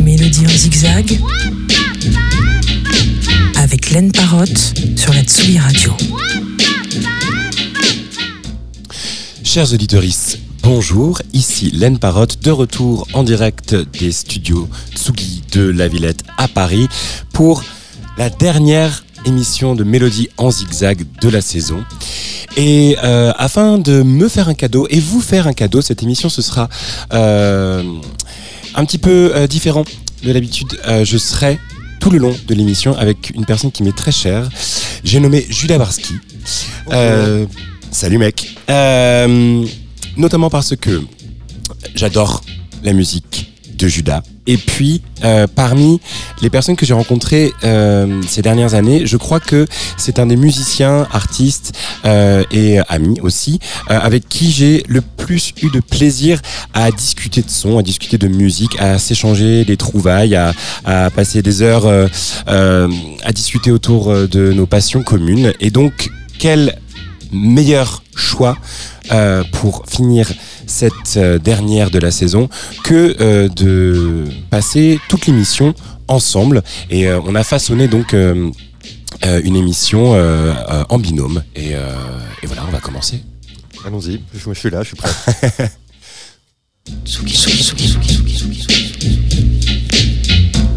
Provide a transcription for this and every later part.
Mélodie en zigzag avec Laine Parotte sur la Tsugi Radio. Chers auditeurs, bonjour, ici Laine Parotte, de retour en direct des studios Tsugi de la Villette à Paris pour la dernière émission de Mélodie en zigzag de la saison. Et euh, afin de me faire un cadeau et vous faire un cadeau, cette émission ce sera euh, un petit peu euh, différent de l'habitude. Euh, je serai tout le long de l'émission avec une personne qui m'est très chère. J'ai nommé Julia Barski. Euh, salut mec. Euh, notamment parce que j'adore la musique de Judas. Et puis, euh, parmi les personnes que j'ai rencontrées euh, ces dernières années, je crois que c'est un des musiciens, artistes euh, et amis aussi, euh, avec qui j'ai le plus eu de plaisir à discuter de son, à discuter de musique, à s'échanger des trouvailles, à, à passer des heures euh, euh, à discuter autour de nos passions communes. Et donc, quel meilleur choix euh, pour finir cette euh, dernière de la saison que euh, de passer toute l'émission ensemble. Et euh, on a façonné donc euh, euh, une émission euh, euh, en binôme. Et, euh, et voilà on va commencer. Allons-y, je, je suis là, je suis prêt.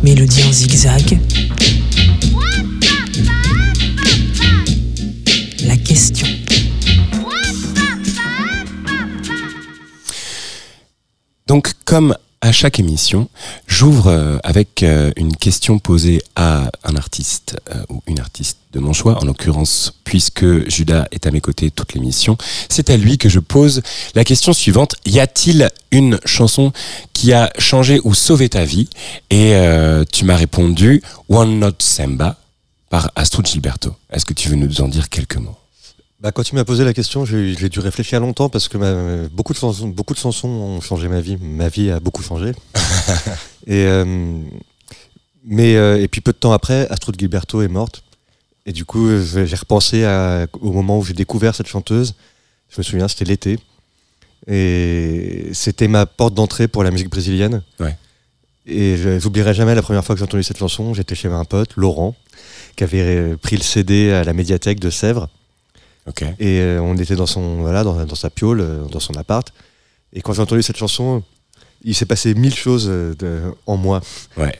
Mélodie en zigzag. Donc comme à chaque émission j'ouvre euh, avec euh, une question posée à un artiste euh, ou une artiste de mon choix en l'occurrence puisque Judas est à mes côtés toute l'émission. C'est à lui que je pose la question suivante. Y a-t-il une chanson qui a changé ou sauvé ta vie? Et tu m'as répondu One Note Samba par Astrid Gilberto. Est-ce que tu veux nous en dire quelques mots? Bah, quand tu m'as posé la question, j'ai dû réfléchir longtemps parce que ma- beaucoup, de chansons, beaucoup de chansons ont changé ma vie. Ma vie a beaucoup changé. et, euh, mais, euh, et puis peu de temps après, Astrud Gilberto est morte. Et du coup, euh, j'ai repensé à- au moment où j'ai découvert cette chanteuse. Je me souviens, c'était l'été. Et c'était ma porte d'entrée pour la musique brésilienne. Ouais. Et je- j'oublierai jamais la première fois que j'ai entendu cette chanson. J'étais chez un pote, Laurent, qui avait pris le CD à la médiathèque de Sèvres. Et euh, on était dans son voilà dans, dans sa piole, euh, dans son appart. Et quand j'ai entendu cette chanson, il s'est passé mille choses euh, de- en moi. Ouais.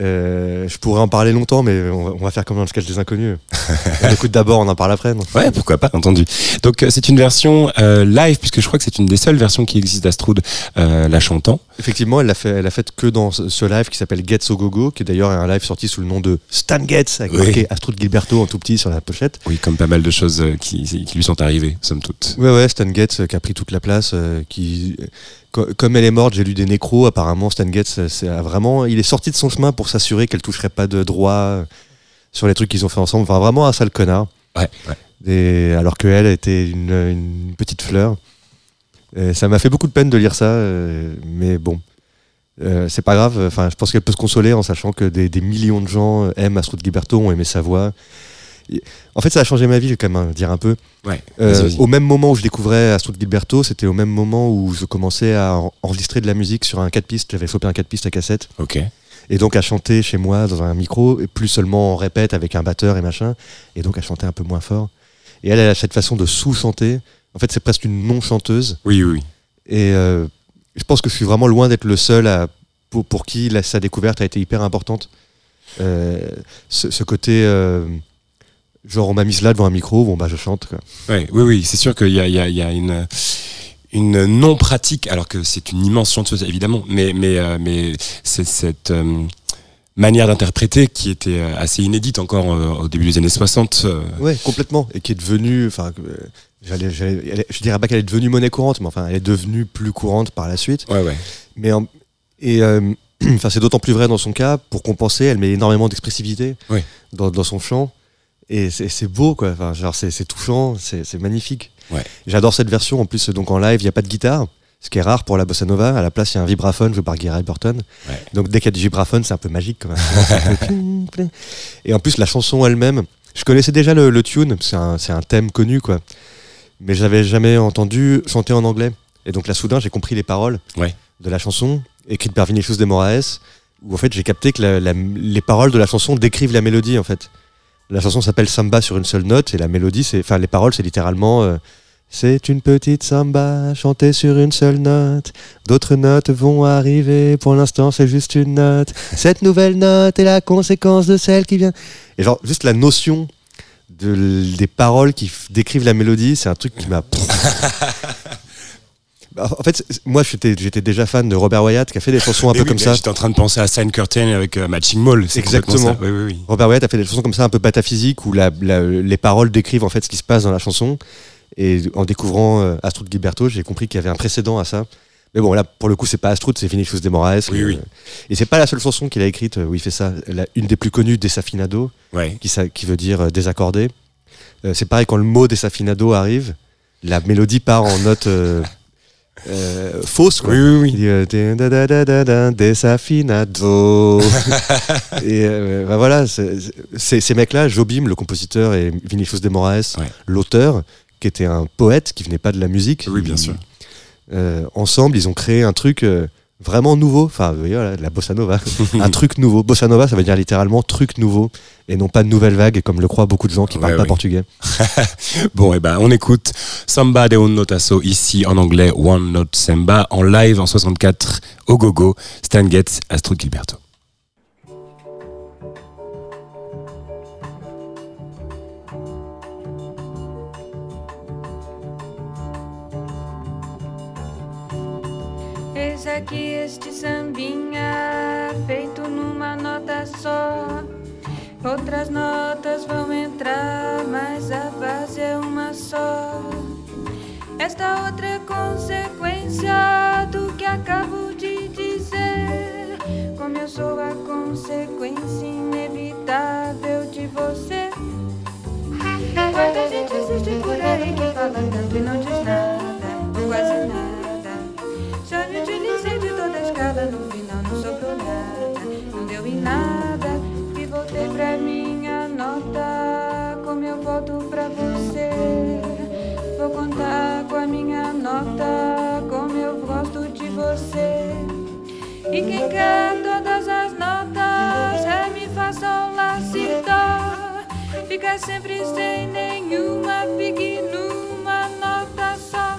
Euh, je pourrais en parler longtemps, mais on va, on va faire comme dans le sketch des inconnus. on écoute d'abord, on en parle après. non Ouais, pourquoi pas, entendu. Donc euh, c'est une version euh, live, puisque je crois que c'est une des seules versions qui existe d'Astrud euh, la chantant. Effectivement, elle l'a fait, elle a fait que dans ce live qui s'appelle Gets au Gogo, qui est d'ailleurs un live sorti sous le nom de Stan Getz, avec Oui. marqué Astrud Gilberto en tout petit sur la pochette. Oui, comme pas mal de choses qui, qui lui sont arrivées, somme toute. Ouais, ouais, Stan Getz qui a pris toute la place. euh, qui, comme elle est morte, j'ai lu des nécros. Apparemment, Stan Getz, euh, vraiment, il est sorti de son chemin pour s'assurer qu'elle toucherait pas de droit euh, sur les trucs qu'ils ont fait ensemble. Enfin, vraiment un sale connard. Ouais, ouais. Et, alors qu'elle était une, une petite fleur. Et ça m'a fait beaucoup de peine de lire ça, euh, mais bon. Euh, c'est pas grave, enfin, je pense qu'elle peut se consoler en sachant que des, des millions de gens aiment Astrud Gilberto, ont aimé sa voix. En fait, ça a changé ma vie, je vais quand même dire un peu. Ouais. Euh, au même moment où je découvrais Astrud Gilberto, c'était au même moment où je commençais à en- enregistrer de la musique sur un 4 pistes. J'avais chopé un 4 pistes à cassette. Ok. Et donc à chanter chez moi dans un micro, et plus seulement en répète avec un batteur et machin. Et donc à chanter un peu moins fort. Et elle, elle a cette façon de sous-chanter. En fait, c'est presque une non-chanteuse. Oui, oui, oui. Et euh, je pense que je suis vraiment loin d'être le seul à, pour, pour qui la- sa découverte a été hyper importante. Euh, ce, ce côté. euh, genre, on m'a mise là devant un micro, bon, bah je chante. Quoi. Ouais, oui, oui, c'est sûr qu'il y a, y a- y a une, une non-pratique, alors que c'est une immense chanteuse, évidemment, mais, mais, euh, mais c'est cette euh, manière d'interpréter qui était euh, assez inédite encore euh, au début des années 60. euh, Ouais, complètement. Et qui est devenue. Enfin, j'allais, je dirais pas qu'elle est devenue monnaie courante, mais enfin, elle est devenue plus courante par la suite. Ouais, ouais. Mais en- et enfin, c'est d'autant plus vrai dans son cas. Pour compenser, elle met énormément d'expressivité Oui. dans, dans son chant. Et c'est, beau, quoi. Enfin, genre, c'est, touchant, c'est, magnifique. Ouais. J'adore cette version. En plus, donc en live, il n'y a pas de guitare. Ce qui est rare pour la bossa nova. À la place, il y a un vibraphone joué par Gary Burton. Ouais. Donc dès qu'il y a du vibraphone, c'est un peu magique. Quand même. Et en plus, la chanson elle-même, je connaissais déjà le, le tune. C'est un, thème connu, quoi. Mais j'avais jamais entendu chanter en anglais. Et donc là, soudain, j'ai compris les paroles Ouais. de la chanson, écrite par Vinicius de Moraes, où en fait, j'ai capté que la- la- les paroles de la chanson décrivent la mélodie, en fait. La chanson s'appelle Samba sur une seule note, et la mélodie, c'est, enfin, les paroles, c'est littéralement. euh, c'est une petite samba chantée sur une seule note. D'autres notes vont arriver. Pour l'instant, c'est juste une note. Cette nouvelle note est la conséquence de celle qui vient. Et genre, juste la notion de, des paroles qui décrivent la mélodie, c'est un truc qui m'a. En fait, moi, j'étais, déjà fan de Robert Wyatt, qui a fait des chansons un Mais peu oui, comme ça. J'étais en train de penser à Sign Curtain avec euh, Matching Mall. Exactement. ça. Oui. Robert Wyatt a fait des chansons comme ça, un peu pataphysiques, où la- la- les paroles décrivent en fait ce qui se passe dans la chanson. Et en découvrant euh, Astrud Gilberto, j'ai compris qu'il y avait un précédent à ça. Mais bon, là, pour le coup, c'est pas Astrud, c'est Vinicius de Moraes. Oui, Euh, oui. Et c'est pas la seule chanson qu'il a écrite euh, où il fait ça. La- une des plus connues, Desafinado, Ouais. qui, ça- qui veut dire euh, désaccordé. Euh, c'est pareil, quand le mot Desafinado arrive, la mélodie part en note euh, fausse. Quoi. Oui, oui, oui. Il dit, euh, da, da, da, da, da, desafinado. et euh, bah voilà, c'est- c'est- ces mecs-là, Jobim, le compositeur, et Vinicius de Moraes, Ouais. l'auteur, qui était un poète qui venait pas de la musique. Oui, bien sûr. euh, ensemble, ils ont créé un truc euh, vraiment nouveau. Enfin, vous voyez, voilà, la bossa nova. un truc nouveau. Bossa nova, ça veut dire littéralement truc nouveau et non pas nouvelle vague, comme le croient beaucoup de gens qui Ouais, parlent pas portugais. Bon, et ben, on écoute Samba de un notasso ici en anglais, One Note Samba, en live en 64 au gogo, Stan Getz, Astrud Gilberto. Aqui este sambinha feito numa nota só. Outras notas vão entrar, mas a base é uma só. Esta outra é consequência do que acabo de dizer. Como eu sou a consequência inevitável de você. Quanta gente existe por aí que fala tanto e não diz nada, ou quase nada. Já me utilizei de toda a escala, no final não sobrou nada, não deu em nada. E voltei pra minha nota, como eu volto pra você. Vou contar com a minha nota, como eu gosto de você. E quem quer todas as notas, é fá, sol, lá, si, dó. Fica sempre sem nenhuma, fique numa nota só.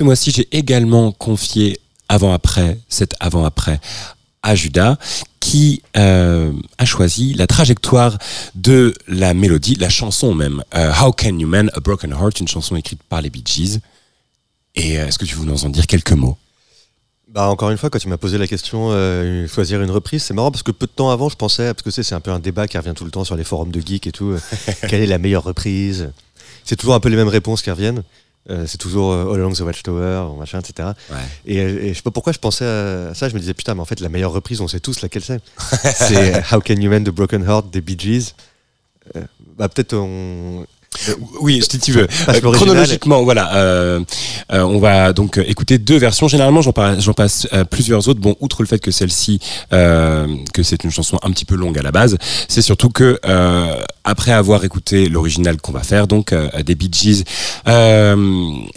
ce mois-ci, j'ai également confié avant-après, cet avant-après, à Judas, qui euh, a choisi la trajectoire de la mélodie, la chanson même. Euh, How Can You Mend a Broken Heart, une chanson écrite par les Bee Gees. Et euh, est-ce que tu veux nous en dire quelques mots? Bah encore une fois, quand tu m'as posé la question, euh, choisir une reprise, c'est marrant parce que peu de temps avant, je pensais, parce que c'est c'est un peu un débat qui revient tout le temps sur les forums de geeks et tout, euh, quelle est la meilleure reprise? C'est toujours un peu les mêmes réponses qui reviennent. Euh, c'est toujours euh, All Along the Watchtower, machin, etc. Ouais. Et, euh, et je sais pas pourquoi je pensais à ça, je me disais putain, mais en fait, la meilleure reprise, on sait tous laquelle c'est. c'est How Can You Mend the Broken Heart des Bee Gees. Euh, bah peut-être on. Oui, si tu veux. Chronologiquement, voilà, euh, euh, on va donc écouter deux versions. Généralement, j'en passe euh, plusieurs autres. Bon, outre le fait que celle-ci, que c'est une chanson un petit peu longue à la base, c'est surtout que après avoir écouté l'original qu'on va faire, donc euh, des Bee Gees, euh,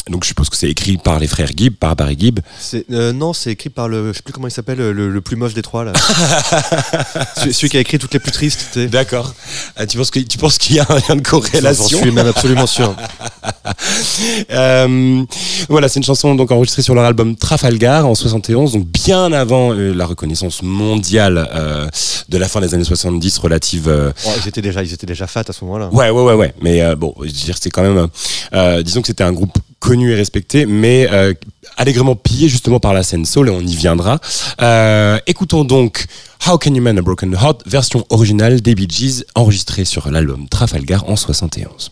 donc je suppose que c'est écrit par les frères Gibb, par Barry Gibb. euh, non, c'est écrit par le. Je sais plus comment il s'appelle, le, le plus moche des trois, là. celui, celui qui a écrit toutes les plus tristes. D'accord. Tu penses que tu penses qu'il y a un lien de J'en corrélation? suis même absolument sûr. Euh, voilà, c'est une chanson donc enregistrée sur leur album Trafalgar en 71, donc bien avant euh, la reconnaissance mondiale euh, de la fin des années 70 relative. Oh, ils, étaient déjà, ils étaient déjà fat à ce moment-là. ouais, ouais, ouais, ouais. Mais bon, je veux dire, c'est quand même, disons que c'était un groupe connu et respecté, mais allègrement pillé justement par la scène soul et on y viendra. Écoutons donc How Can You Mend a Broken Heart, version originale des Bee Gees, enregistrée sur l'album Trafalgar en 71.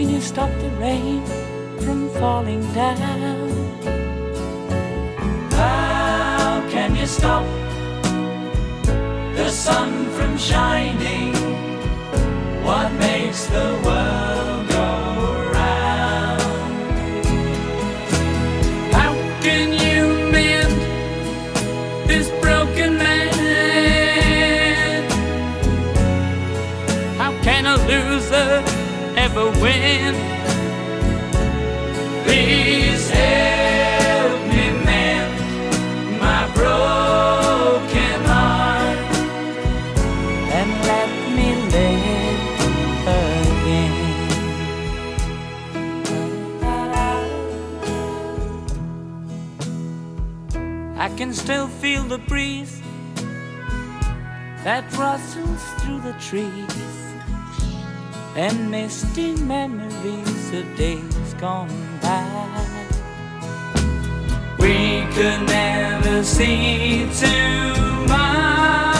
Can you stop the rain from falling down? How can you stop the sun from shining? What makes the world go round? How can you mend this broken man? How can a loser ever win? Please help me mend my broken heart and let me live again. I can still feel the breeze that rustles through the trees and misty memories of days gone by. we could never see tomorrow.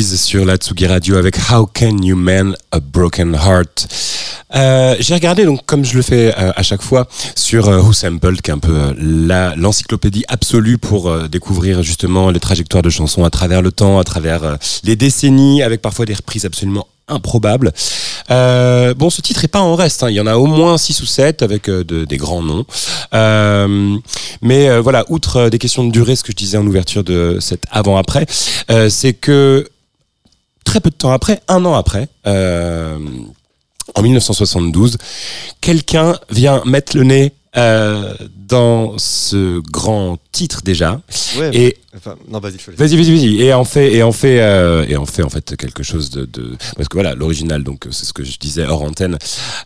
Sur la Tsugi Radio avec How Can You Mend a Broken Heart? Euh, J'ai regardé donc comme je le fais euh, à chaque fois sur euh, Who Sampled, qui est un peu euh, la l'encyclopédie absolue pour découvrir justement les trajectoires de chansons à travers le temps, à travers les décennies, avec parfois des reprises absolument improbables. Bon, ce titre est pas en reste. hein. Il y en a au moins 6 ou 7 avec de- des grands noms. Mais voilà, outre des questions de durée, ce que je disais en ouverture de cet avant-après, c'est que très peu de temps après, un an après, euh, en 1972, quelqu'un vient mettre le nez euh, dans ce grand titre déjà Ouais, et enfin, non, vas-y. Vas-y, vas-y, vas-y. Et en fait, et en fait, euh, et en fait, en fait, quelque chose de, de... parce que voilà, l'original, donc c'est ce que je disais hors antenne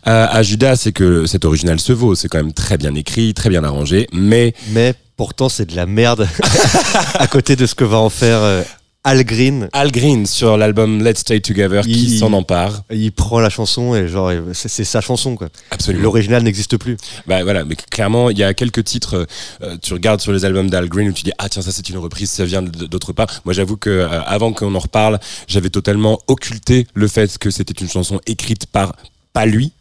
euh, à Judas, c'est que cet original se vaut. C'est quand même très bien écrit, très bien arrangé, mais Mais pourtant, c'est de la merde à côté de ce que va en faire euh, Al Green. Al Green sur l'album Let's Stay Together qui s'en empare. Il prend la chanson et genre, c'est sa chanson, quoi. Absolument. L'original n'existe plus. Bah voilà, mais clairement, il y a quelques titres. euh, tu regardes sur les albums d'Al Green où tu dis ah tiens ça c'est une reprise, ça vient d'autre part. Moi j'avoue que euh, avant qu'on en reparle, j'avais totalement occulté le fait que c'était une chanson écrite par pas lui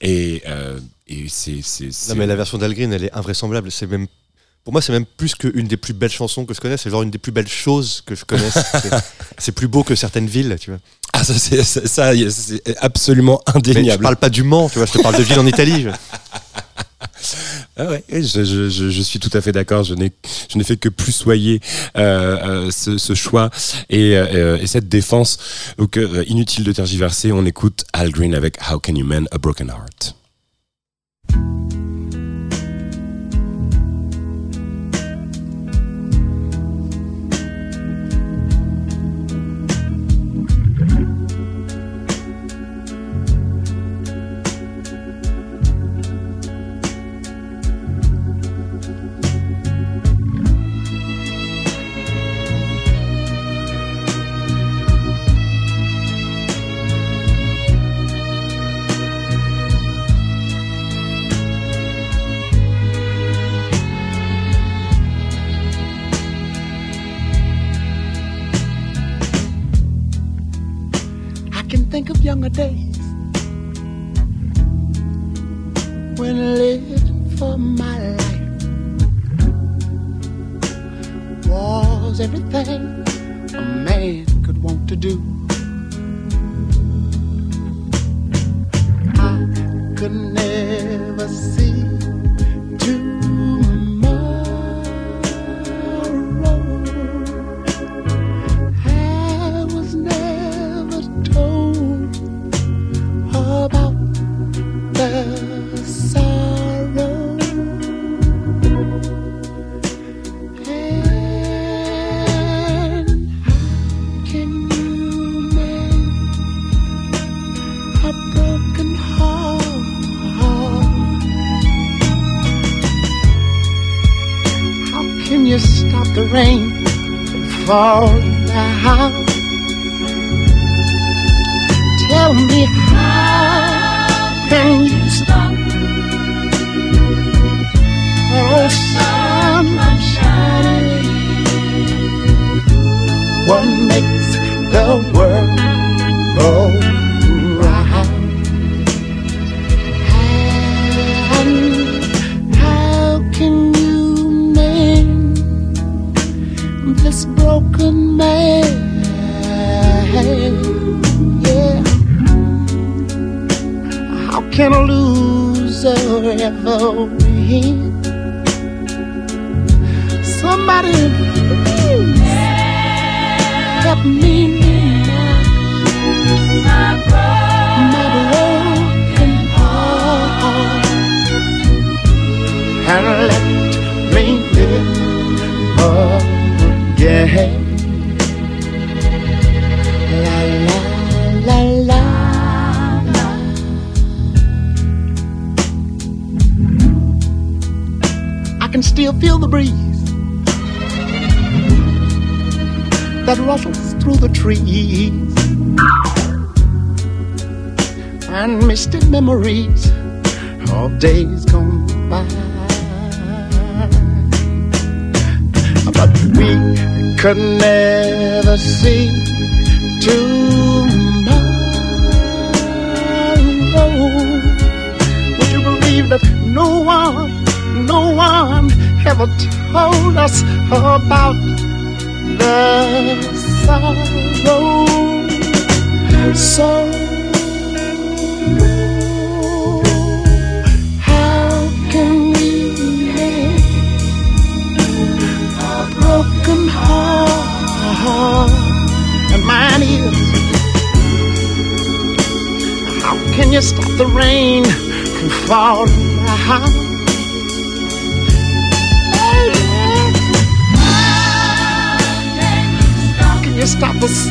et euh, et c'est c'est c'est- Non, mais la version d'Al Green, elle est invraisemblable. C'est même, pour moi, c'est même plus qu'une des plus belles chansons que je connaisse. C'est genre une des plus belles choses que je connaisse. C'est- plus beau que certaines villes, tu vois. ah ça c'est ça, absolument Mais je indéniable. parle pas du Mans, tu vois. Je te parle de villes en Italie. je- Ah ouais, je, je, je, je suis tout à fait d'accord. Je n'ai, je n'ai fait que plus soyer euh, euh, ce, ce choix et, euh, et cette défense. Donc, euh, inutile de tergiverser, on écoute Al Green avec How Can You Mend a Broken Heart. Man? Yeah. How can a loser ever win? Somebody please help me my broken heart and let me live again. Still feel the breeze that rustles through the trees and misty memories of days gone by. But we could never see tomorrow. Would you believe that no one, no one ever told us about the sorrow? So how can we make a broken heart? And mine is. How can you stop the rain from falling stop us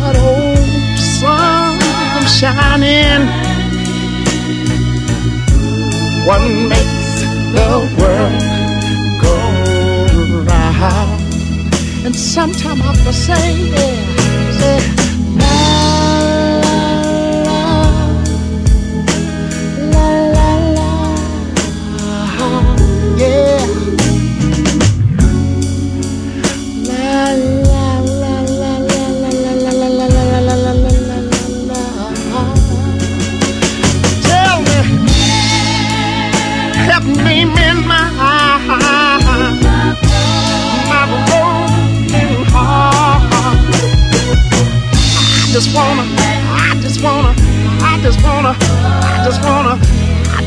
that old sun from shining? What makes the world go round? And sometime I have say, yeah,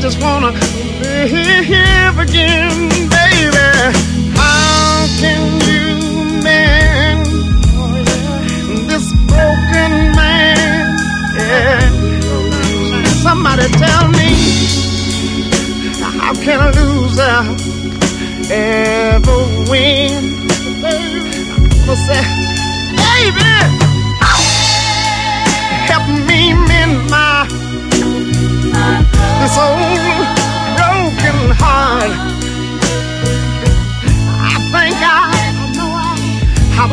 just wanna live again, baby. How can you mend this broken man? Yeah. Somebody tell me, how can a loser ever win? Gonna say, baby, help me mend my this old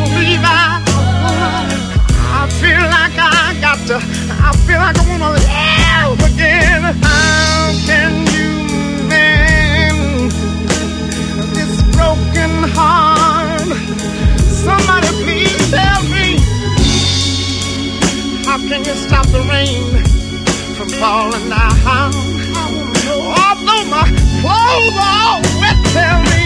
believe I, I feel like I got to, I feel like I wanna again. How can you mend this broken heart? Somebody please me. How can you stop the rain from falling down? Although my clothes are wet, tell me.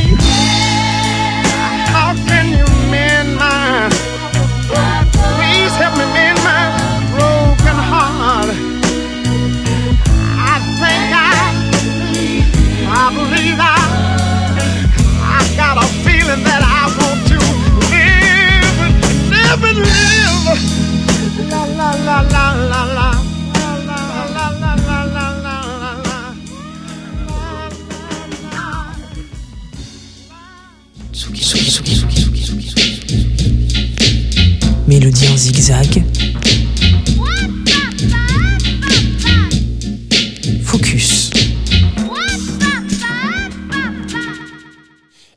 Focus.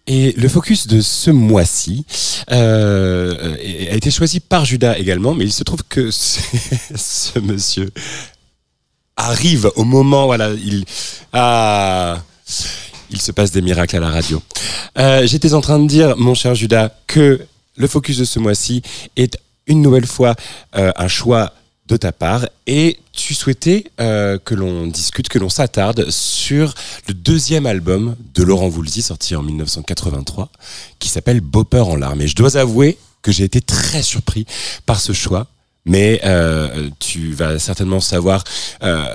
Et le focus de ce mois-ci euh, a été choisi par Judas également, mais il se trouve que ce, ce monsieur arrive au moment, voilà, il ah, il se passe des miracles à la radio. Euh, J'étais en train de dire, mon cher Judas, que le focus de ce mois-ci est une nouvelle fois euh, un choix de ta part et tu souhaitais euh, que l'on discute, que l'on s'attarde sur le deuxième album de Laurent Voulzy sorti en 1983 qui s'appelle Bopper en larmes. Et je dois avouer que j'ai été très surpris par ce choix. Mais euh, tu vas certainement savoir euh,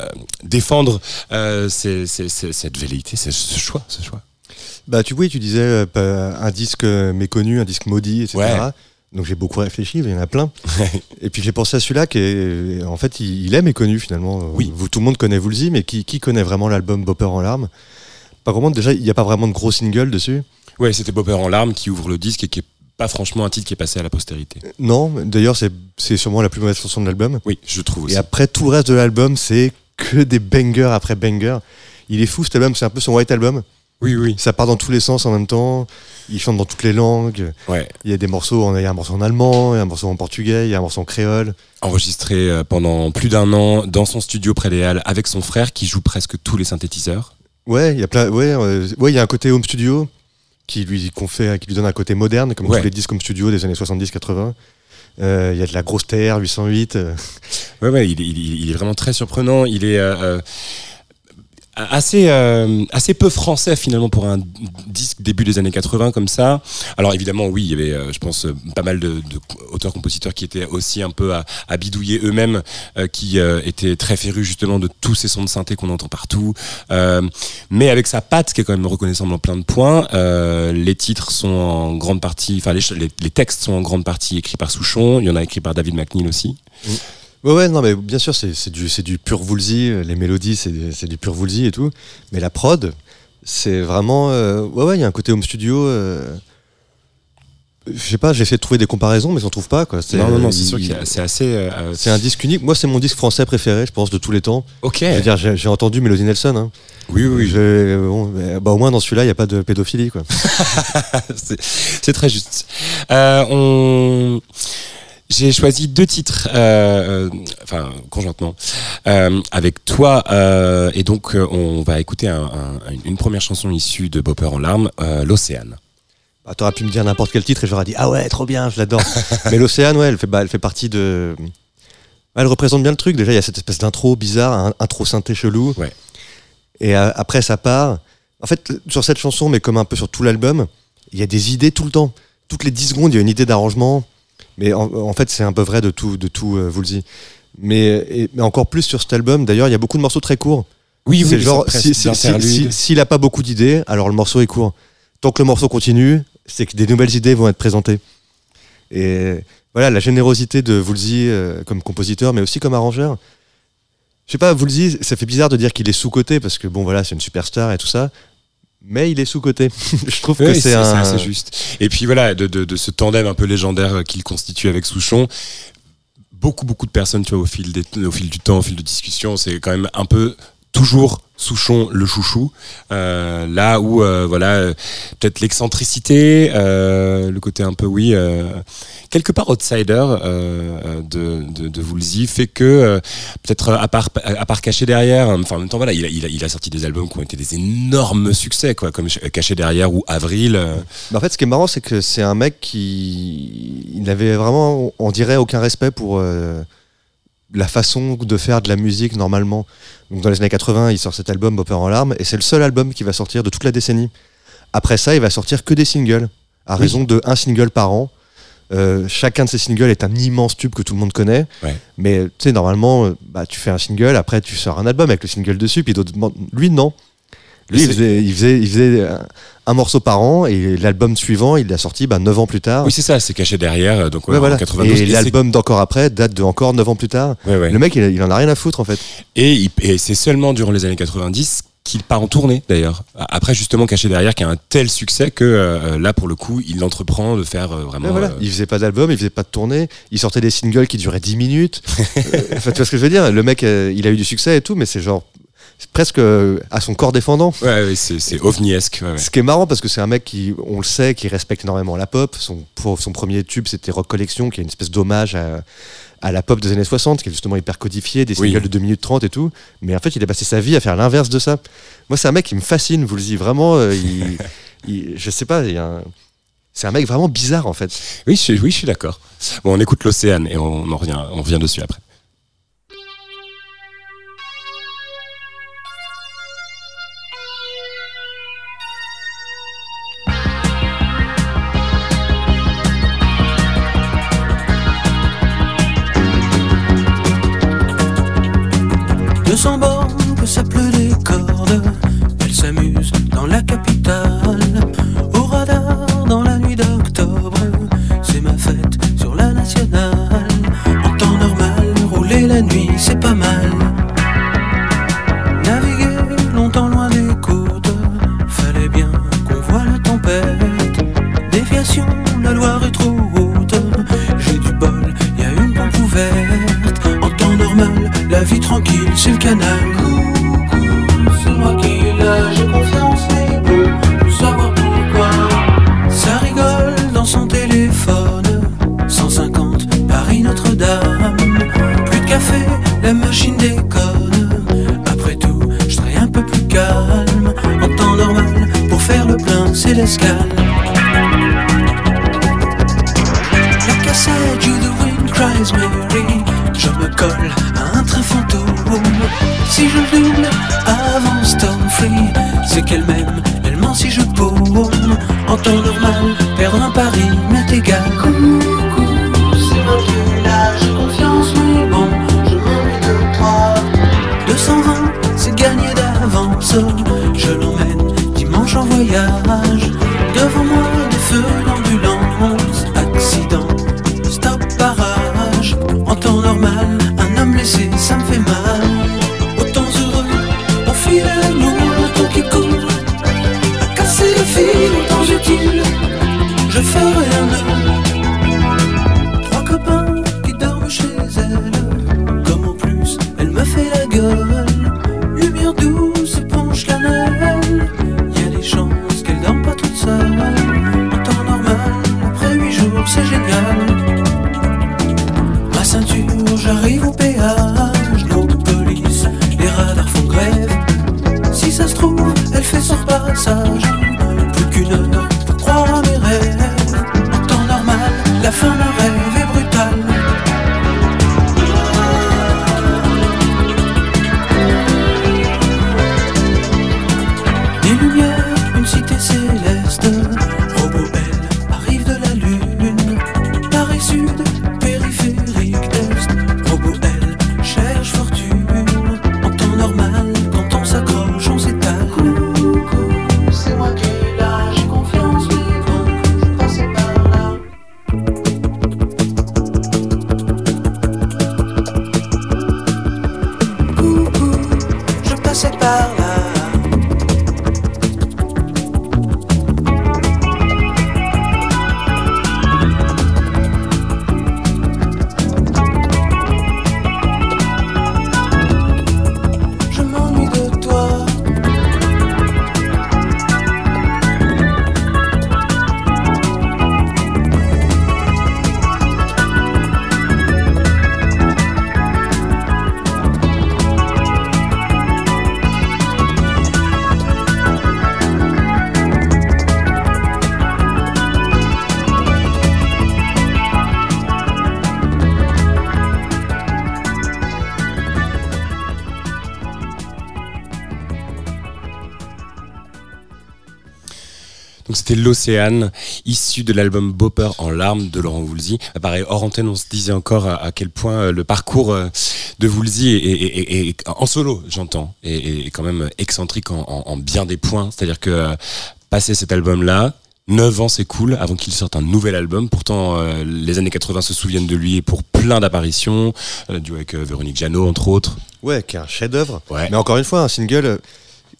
défendre ces- ces- ces- cette velléité, ce ce choix, ce choix. Bah tu oui, tu disais un disque méconnu, un disque maudit, etc. Ouais. Donc j'ai beaucoup réfléchi, il y en a plein. Et puis j'ai pensé à celui-là qui est, en fait, il, il est méconnu finalement. Oui. Vous, tout le monde connaît Woolsey, mais qui, qui connaît vraiment l'album Bopper en larmes? Pas vraiment. Déjà, il n'y a pas vraiment de gros single dessus? Ouais, c'était Bopper en larmes qui ouvre le disque et qui est pas franchement un titre qui est passé à la postérité. Non, d'ailleurs, c'est c'est sûrement la plus mauvaise chanson de l'album. Oui, je trouve aussi. Et après, tout le reste de l'album, c'est que des bangers après bangers. Il est fou cet album, c'est un peu son white album. Oui, oui. Ça part dans tous les sens en même temps. Il chante dans toutes les langues. Ouais. Il y a des morceaux, en- il y a un morceau en allemand, il y a un morceau en portugais, il y a un morceau en créole. Enregistré euh, pendant plus d'un an dans son studio près des Halles avec son frère qui joue presque tous les synthétiseurs. Ouais, il y a plein, ouais, euh, ouais, il y a un côté home studio qui lui confère, qui lui donne un côté moderne, comme Ouais. tous les disques home studio des années 70-80. Euh, Il y a de la grosse TR 808. euh. Ouais, ouais, il, est- il est- il est vraiment très surprenant. Il est euh, assez, euh, assez peu français finalement pour un disque début des années 80 comme ça. Alors évidemment, oui, il y avait, euh, je pense, euh, pas mal de, de auteurs-compositeurs qui étaient aussi un peu à, à bidouiller eux-mêmes, euh, qui euh, étaient très férus justement de tous ces sons de synthé qu'on entend partout. Mais avec sa patte qui est quand même reconnaissable en plein de points, les titres sont en grande partie, enfin les, les textes sont en grande partie écrits par Souchon. Il y en a écrit par David McNeil aussi. Ouais, ouais, non, mais bien sûr, c'est du, du pur Woolsey. euh, Les mélodies, c'est du pur Woolsey et tout. Mais la prod, c'est vraiment. euh, ouais, ouais, il y a un côté home studio. euh, je sais pas, j'ai essayé de trouver des comparaisons, mais j'en trouve pas. Quoi. C'est- Non, non, non, c'est sûr que c'est assez. euh, C'est un disque unique. Moi, c'est mon disque français préféré, je pense, de tous les temps. ok. Je veux dire, j'ai entendu Mélodie Nelson. Hein. Oui, oui. Je- bon, bah, au moins, dans celui-là, il n'y a pas de pédophilie. Quoi. c'est très juste. On... J'ai choisi deux titres, euh, euh, enfin conjointement, euh, avec toi, euh, et donc on va écouter un- un- une première chanson issue de Bopper en larmes, l'Océane. Bah, T'aurais pu me dire n'importe quel titre et j'aurais dit Ah ouais, trop bien, je l'adore. Mais l'Océane, ouais, elle fait, bah, elle fait partie de. Elle représente bien le truc. Déjà, il y a cette espèce d'intro bizarre, un intro synthé chelou. Ouais. Et après, ça part. En fait, sur cette chanson, mais comme un peu sur tout l'album, il y a des idées tout le temps. Toutes les 10 secondes, il y a une idée d'arrangement. Mais en, en fait, c'est un peu vrai de tout, de tout euh, Woolsey. Mais, et- mais encore plus sur cet album, d'ailleurs, il y a beaucoup de morceaux très courts. Oui, c'est oui, genre, c'est si- presque si- d'interlude. si- si- s'il a pas beaucoup d'idées, alors le morceau est court. Tant que le morceau continue, c'est que des nouvelles idées vont être présentées. Et voilà, la générosité de Woolsey euh, comme compositeur, mais aussi comme arrangeur. Je sais pas, Woolsey, ça fait bizarre de dire qu'il est sous-coté, parce que bon, voilà, c'est une superstar et tout ça. Mais il est sous-coté. Je trouve que Oui, c'est c'est un. assez juste. Et puis voilà, de, de, de ce tandem un peu légendaire qu'il constitue avec Souchon, beaucoup, beaucoup de personnes, tu vois, au fil, des, au fil du temps, au fil de discussion, c'est quand même un peu toujours Souchon le chouchou. Euh, là où, euh, voilà, euh, peut-être l'excentricité, euh, le côté un peu, oui, euh, quelque part outsider euh, de, de, de Woolsey fait que, peut-être à part, à part caché derrière, euh, enfin en même temps, voilà, il a, il, a, il a sorti des albums qui ont été des énormes succès, quoi, comme Caché derrière ou Avril. Bah, en fait, ce qui est marrant, c'est que c'est un mec qui. Il n'avait vraiment, on dirait, aucun respect pour la façon de faire de la musique normalement. Donc, dans les années 80, il sort cet album, Bopper en larmes, et c'est le seul album qui va sortir de toute la décennie. Après ça, il va sortir que des singles, à Oui. raison de un single par an. Euh, chacun de ces singles est un immense tube que tout le monde connaît. Ouais. Mais tu sais, normalement, euh, bah, tu fais un single, après tu sors un album avec le single dessus, puis d'autres. Lui, non. Lui, il faisait, il, faisait, il faisait un, morceau par an, et l'album suivant, il l'a sorti bah, 9 ans plus tard. Oui, c'est ça, c'est caché derrière, euh, donc ouais, Ouais, voilà. en 92. Et l'album d'encore après date de encore 9 ans plus tard. ouais, ouais. Le mec, il, il en a rien à foutre en fait. Et, c'est seulement durant les années 90 qu'il part en tournée d'ailleurs. Après justement caché derrière qui a un tel succès que euh, là pour le coup il entreprend de faire euh, vraiment. Voilà. euh, Il faisait pas d'album, il faisait pas de tournée, il sortait des singles qui duraient 10 minutes. Enfin, tu vois ce que je veux dire? Le mec, il a eu du succès et tout, mais c'est genre presque euh, à son corps défendant. Ouais, ouais, c'est, ovniesque. Ouais, ouais. Ce qui est marrant parce que c'est un mec qui, on le sait, qui respecte énormément la pop. Son, pour son premier tube, c'était Rock Collection, qui est une espèce d'hommage à, à la pop des années 60, qui est justement hyper codifié, des Oui. singles de 2 minutes 30 et tout. Mais en fait, il a passé sa vie à faire l'inverse de ça. Moi, c'est un mec qui me fascine, vous le dites vraiment. euh, il, il- je sais pas, il y a un- c'est un mec vraiment bizarre en fait. Oui, je, suis- oui, je suis d'accord. Bon, on écoute l'Océane et on en revient, on revient dessus après. Temps normal, perdre un pari L'Océane, issu de l'album Bopper en larmes de Laurent Voulzy. Ah, Pareil, hors antenne, on se disait encore à, à quel point euh, le parcours euh, de Voulzy est, est- est- est- en solo, j'entends, est, quand même excentrique en, en- en bien des points. C'est-à-dire que euh, passer cet album-là, 9 ans s'écoulent avant qu'il sorte un nouvel album. Pourtant, euh, les années 80 se souviennent de lui pour plein d'apparitions, euh, du avec euh, Véronique Jeannot, entre autres. Ouais, qui est un chef-d'œuvre. Ouais. Mais encore une fois, un single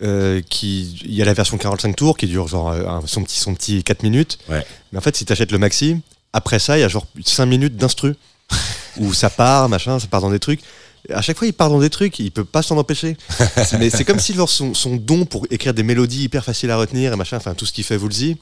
euh, qui. Il y a la version 45 tours qui dure genre euh, un- son, petit, son petit 4 minutes. Ouais. Mais en fait, si tu achètes le maxi, après ça, il y a genre 5 minutes d'instru. où ça part, machin, ça part dans des trucs. À chaque fois, il part dans des trucs, il peut pas s'en empêcher. Mais c'est comme si genre, son, son don pour écrire des mélodies hyper faciles à retenir et machin, enfin tout ce qu'il fait Woolsey,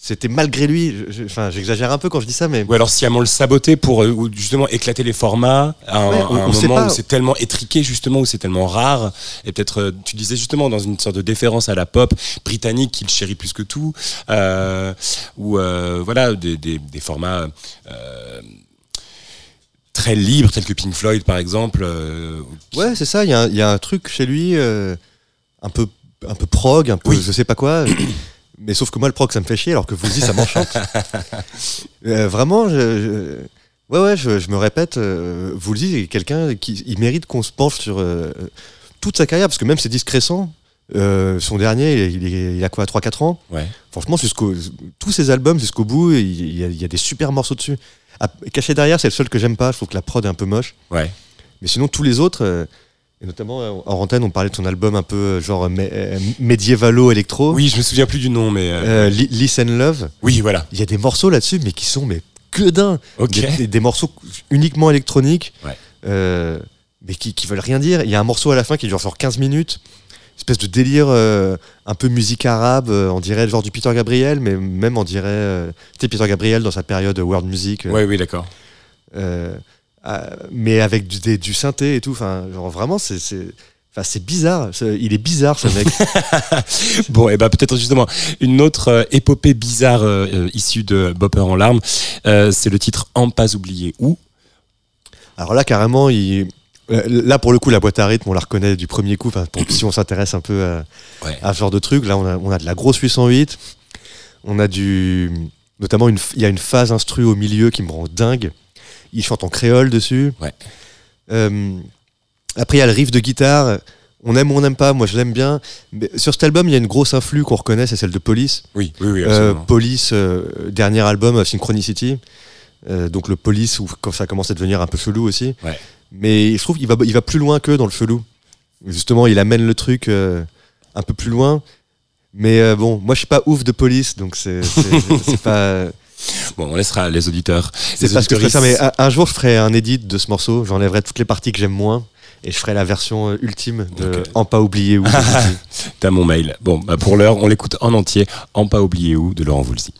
c'était malgré lui. Enfin, j'exagère un peu quand je dis ça, mais Ou alors sciemment le saboter pour euh, justement éclater les formats à un, Ouais, à on- un moment où c'est tellement étriqué justement où c'est tellement rare et peut-être euh, tu disais justement dans une sorte de déférence à la pop britannique qu'il chérit plus que tout euh, ou voilà des, des, des formats très libres tels que Pink Floyd par exemple Ouais, c'est ça. Il y, a un- il y a un truc chez lui, un peu, un peu prog, un peu, Oui. je sais pas quoi. mais sauf que moi, le prog, ça me fait chier, alors que vous dites, ça m'enchante. Euh, vraiment, je, je- ouais, ouais, je, je me répète, euh, vous le dites, quelqu'un qui, il mérite qu'on se penche sur euh, toute sa carrière, parce que même ses disques récents, euh, son dernier, il, il a quoi, 3-4 ans ouais Franchement, jusqu'au, tous ses albums, jusqu'au bout, il, y a, il y a des super morceaux dessus. Ah, caché derrière, c'est le seul que j'aime pas. Je trouve que la prod est un peu moche. ouais Mais sinon, tous les autres, et notamment euh, en antenne, on parlait de son album un peu euh, genre mé- euh, médiévalo électro. oui je me souviens plus du nom mais euh, Euh, Li- Listen Love. oui voilà Il y a des morceaux là-dessus, mais qui sont mais que d'un. ok Des, des- des morceaux uniquement électroniques, Ouais. euh, mais qui, qui veulent rien dire. Il y a un morceau à la fin qui dure genre 15 minutes. Espèce de délire euh, un peu musique arabe, euh, on dirait genre du Peter Gabriel, mais même on dirait. euh, Peter Gabriel dans sa période world music. ouais oui d'accord mais avec du, des- du synthé et tout. Enfin, genre vraiment, c'est. bizarre. Il est bizarre, ce mec. Bon, et ben peut-être justement une autre euh, épopée bizarre euh, euh, issue de Bopper en larmes, euh, c'est le titre En pas oublié où? Alors là, carrément, il... euh, là pour le coup, la boîte à rythme, on la reconnaît du premier coup. Pour- si on s'intéresse un peu à, Ouais. à ce genre de truc, là, on a, on a de la grosse 808. On a du, notamment une, il y a une phase instru au milieu qui me rend dingue. Il chante en créole dessus. Ouais. Euh, après, il y a le riff de guitare. On aime ou on n'aime pas. Moi, je l'aime bien. Mais sur cet album, il y a une grosse influe qu'on reconnaît, c'est celle de Police. Oui, oui, oui, Euh. Police, euh, dernier album, Synchronicity. Donc le Police, où, quand ça commence à devenir un peu chelou aussi. Ouais. Mais je trouve qu'il va, il va plus loin que dans le chelou. Justement, il amène le truc un peu plus loin. Mais bon, moi je suis pas ouf de Police, donc c'est pas, Bon, on laissera les auditeurs. c'est les pas ce que je préfère. Mais un, jour, je ferai un edit de ce morceau. J'enlèverai toutes les parties que j'aime moins. Et je ferai la version euh, ultime de. En pas oublié Woolsey. T'as mon mail. Bon, bah pour l'heure, on l'écoute en entier, en pas oublié où, de Laurent Voulzy.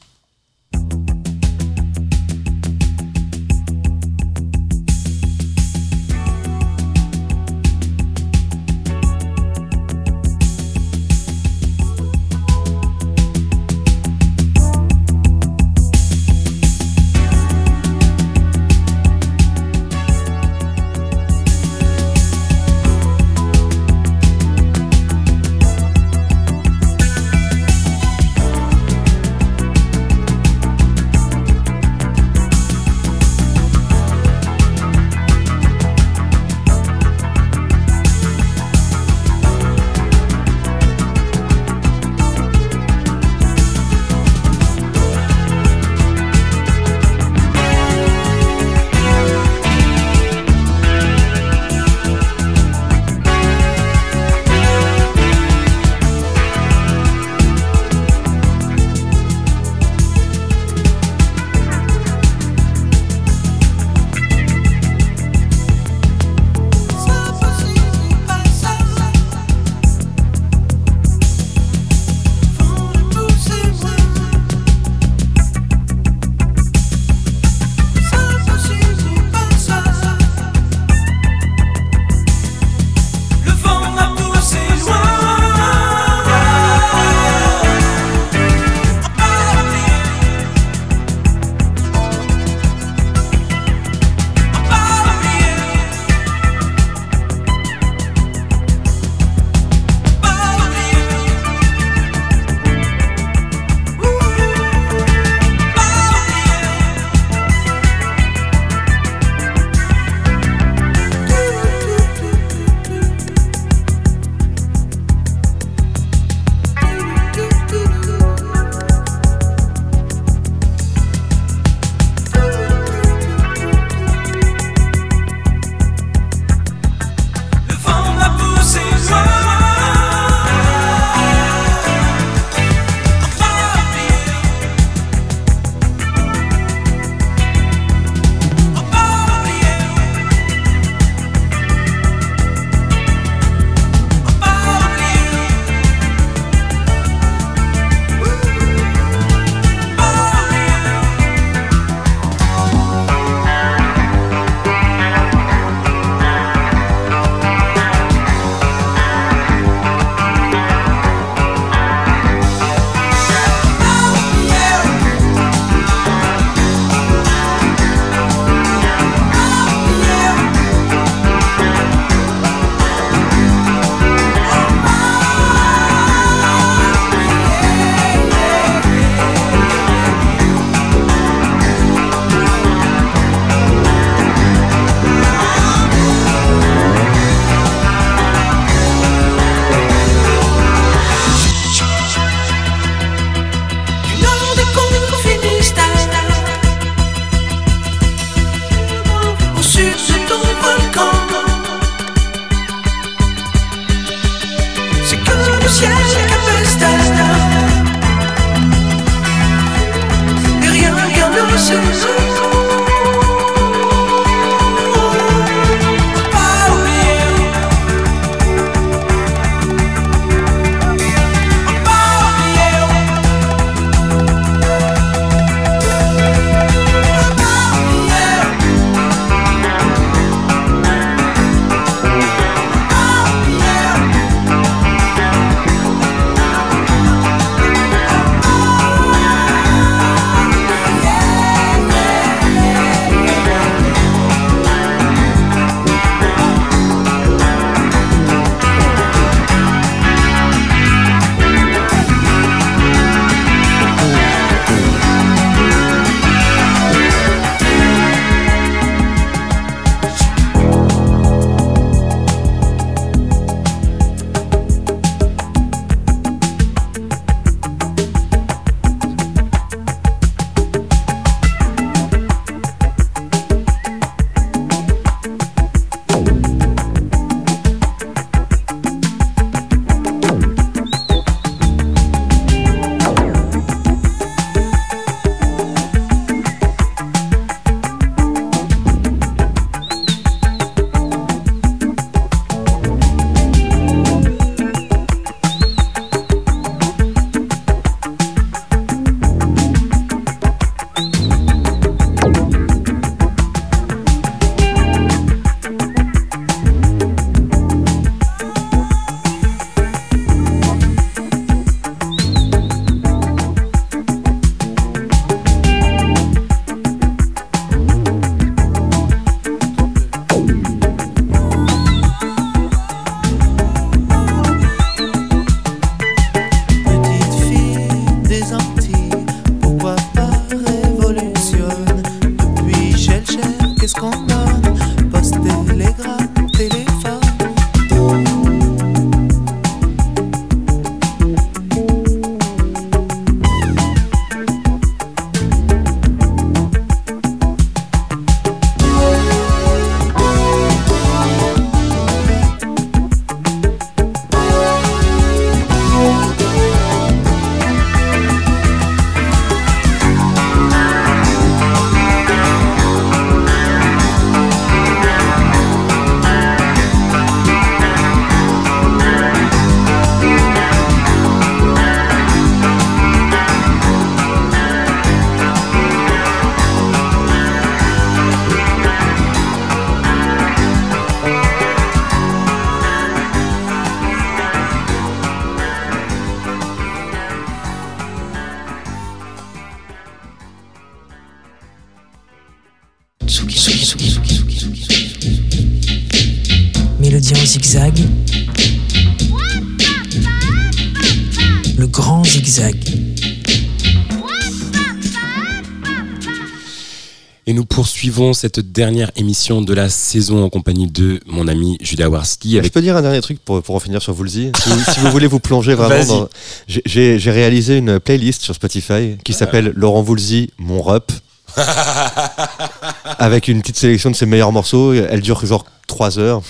Poursuivons cette dernière émission de la saison en compagnie de mon ami Julia Warski Je peux dire un dernier truc pour, pour en finir sur Woolsey si, vous- si vous voulez vous plonger vraiment dans... J'ai- réalisé une playlist sur Spotify qui s'appelle Laurent Woolsey, mon rep. avec une petite sélection de ses meilleurs morceaux. Elle dure genre 3 heures,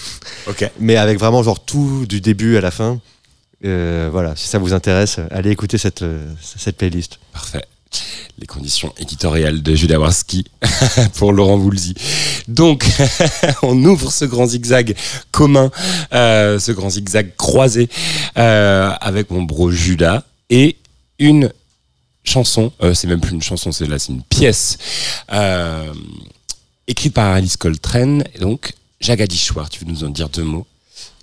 mais avec vraiment genre tout du début à la fin. Euh, voilà, si ça vous intéresse, allez écouter cette, euh, cette playlist. Parfait. Les conditions éditoriales de Julia Warski pour Laurent Voulzy. Donc, on ouvre ce grand zigzag commun, euh, ce grand zigzag croisé euh, avec mon bro Judas et une chanson, euh, c'est même plus une chanson, c'est là, une pièce écrite par Alice Coltrane. Et donc, Jagadishwar, tu veux nous en dire deux mots?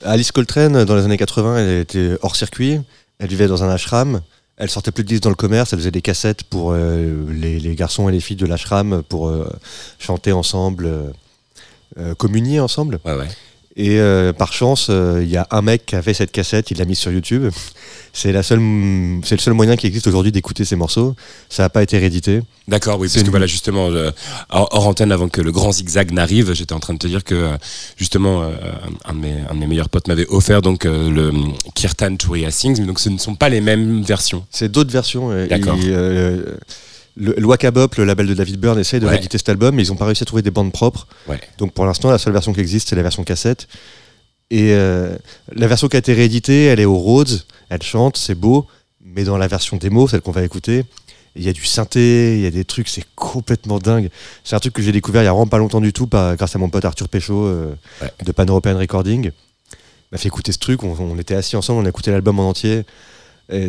Alice Coltrane, dans les années 80, elle était hors circuit. Elle vivait dans un ashram. Elle sortait plus de disques dans le commerce. Elle faisait des cassettes pour euh, les, garçons et les filles de l'ashram pour euh, chanter ensemble, euh, communier ensemble. Et euh, par chance, euh, il y a un mec qui a fait cette cassette, il l'a mise sur YouTube. C'est la seule, c'est le seul moyen qui existe aujourd'hui d'écouter ces morceaux. Ça n'a pas été réédité. D'accord, oui, parce que une- voilà, justement, je- hors, antenne, avant que le grand zigzag n'arrive, j'étais en train de te dire que, euh, justement, euh, un, de mes, un de mes meilleurs potes m'avait offert donc euh, le Kirtan Turiya Sings, mais donc ce ne sont pas les mêmes versions. C'est d'autres versions. euh, D'accord. Le, le Waka Bop, le label de David Byrne, essaye de Ouais. rééditer cet album, mais ils n'ont pas réussi à trouver des bandes propres. Ouais. Donc pour l'instant, la seule version qui existe, c'est la version cassette. Et euh, la version qui a été rééditée, elle est au Rhodes, elle chante, c'est beau, mais dans la version démo, celle qu'on va écouter, il y a du synthé, il y a des trucs, c'est complètement dingue. C'est un truc que j'ai découvert il y a vraiment pas longtemps du tout, par- grâce à mon pote Arthur Péchaud euh, Ouais. de Pan European Recording. Il m'a fait écouter ce truc, on, on était assis ensemble, on a écouté l'album en entier.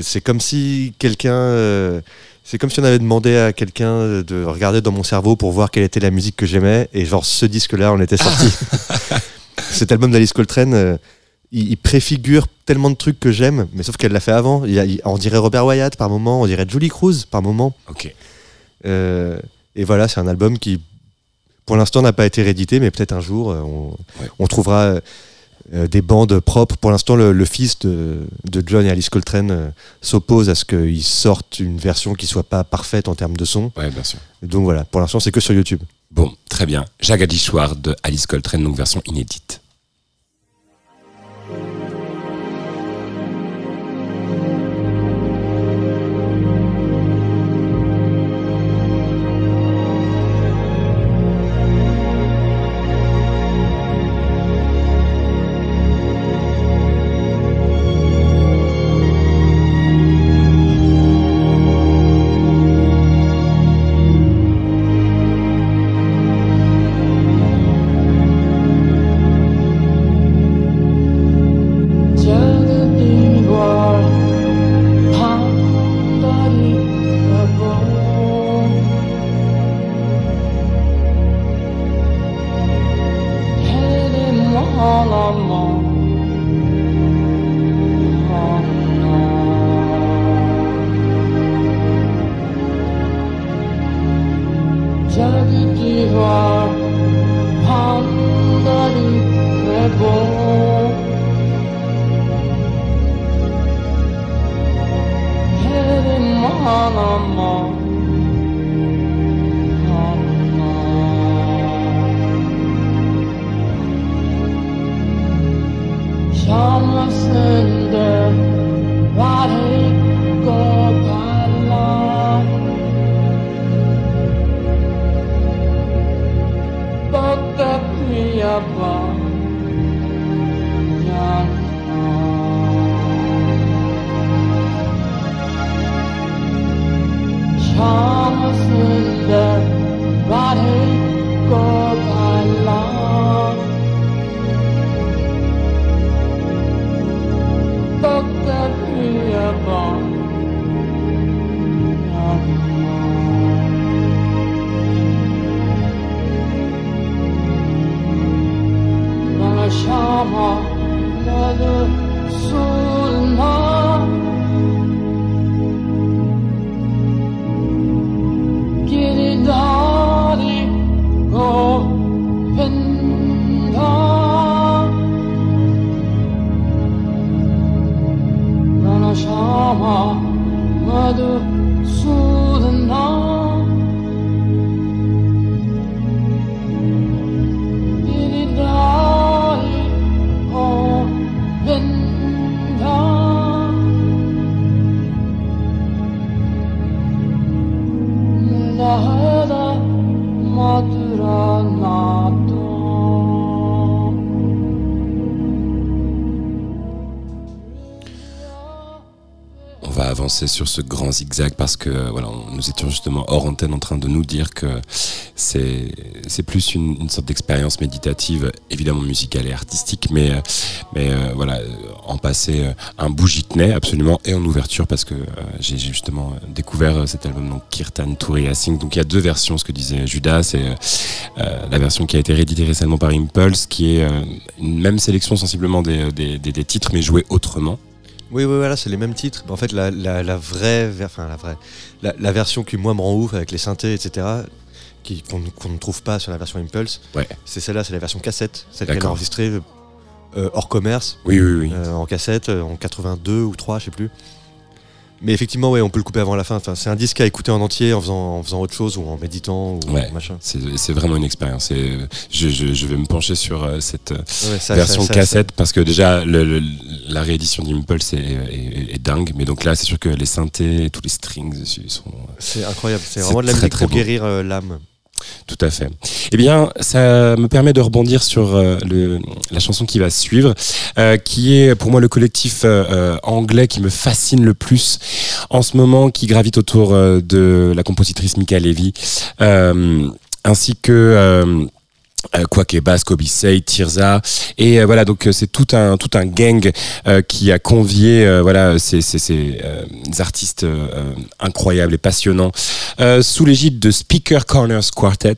C'est comme si quelqu'un. euh, c'est comme si on avait demandé à quelqu'un de regarder dans mon cerveau pour voir quelle était la musique que j'aimais. Et genre, ce disque-là, on était sorti. Cet album d'Alice Coltrane, euh, il, il préfigure tellement de trucs que j'aime, mais sauf qu'elle l'a fait avant. Il il- on dirait Robert Wyatt par moment, on dirait Julie Cruz par moment. Ok. Euh, et voilà, c'est un album qui, pour l'instant, n'a pas été réédité, mais peut-être un jour, euh, on, Ouais. on trouvera euh, des bandes propres. Pour l'instant, le, le fils de, de John et Alice Coltrane euh, s'oppose à ce qu'ils sortent une version qui soit pas parfaite en termes de son. Ouais, bien sûr. Donc voilà, pour l'instant, c'est que sur YouTube. Bon, très bien. Jagadishwar de Alice Coltrane, donc version inédite. Va avancer sur ce grand zigzag parce que voilà, nous étions justement hors antenne en train de nous dire que c'est plus une, sorte d'expérience méditative, évidemment musicale et artistique, mais mais euh, voilà, en passer euh, un bougitney absolument et en ouverture parce que euh, j'ai justement découvert cet album donc Kirtan Touri Singh. Donc il y a deux versions, ce que disait Judas, c'est la version qui a été rééditée récemment par Impulse, qui est une même sélection sensiblement des, des, des, des titres mais joués autrement. Oui, oui, voilà, c'est les mêmes titres. En fait, la, la, la vraie, enfin la vraie, la, la, version qui moi me rend ouf avec les synthés, etc. Qu'on qu ne trouve pas sur la version Impulse. Ouais. C'est celle-là, c'est la version cassette, celle qu'elle a enregistrée euh, hors commerce. Oui, oui, oui. Euh, en cassette, en 82 ou 3, je sais plus. Mais effectivement, ouais, on peut le couper avant la fin. Enfin, c'est un disque à écouter en entier en faisant, en faisant autre chose ou en méditant ou ouais, machin. C'est vraiment une expérience. Et je, je, je, vais me pencher sur euh, cette ouais, ça, version ça, ça, cassette parce que déjà le, le, la réédition d'Impulse est, est, est, dingue. Mais donc là, c'est sûr que les synthés, tous les strings dessus sont. C'est incroyable. C'est vraiment de la musique pour beau. guérir euh, l'âme. Tout à fait. Eh bien, ça me permet de rebondir sur euh, la chanson qui va suivre, euh, qui est pour moi le collectif euh, anglais qui me fascine le plus en ce moment, qui gravite autour de la compositrice Mika Levy, ainsi que euh, Bass, Kobe Say, Tirza et euh, voilà donc euh, c'est tout un tout un gang euh, qui a convié euh, voilà ces, ces, ces artistes incroyables et passionnants sous l'égide de Speaker Corners Quartet.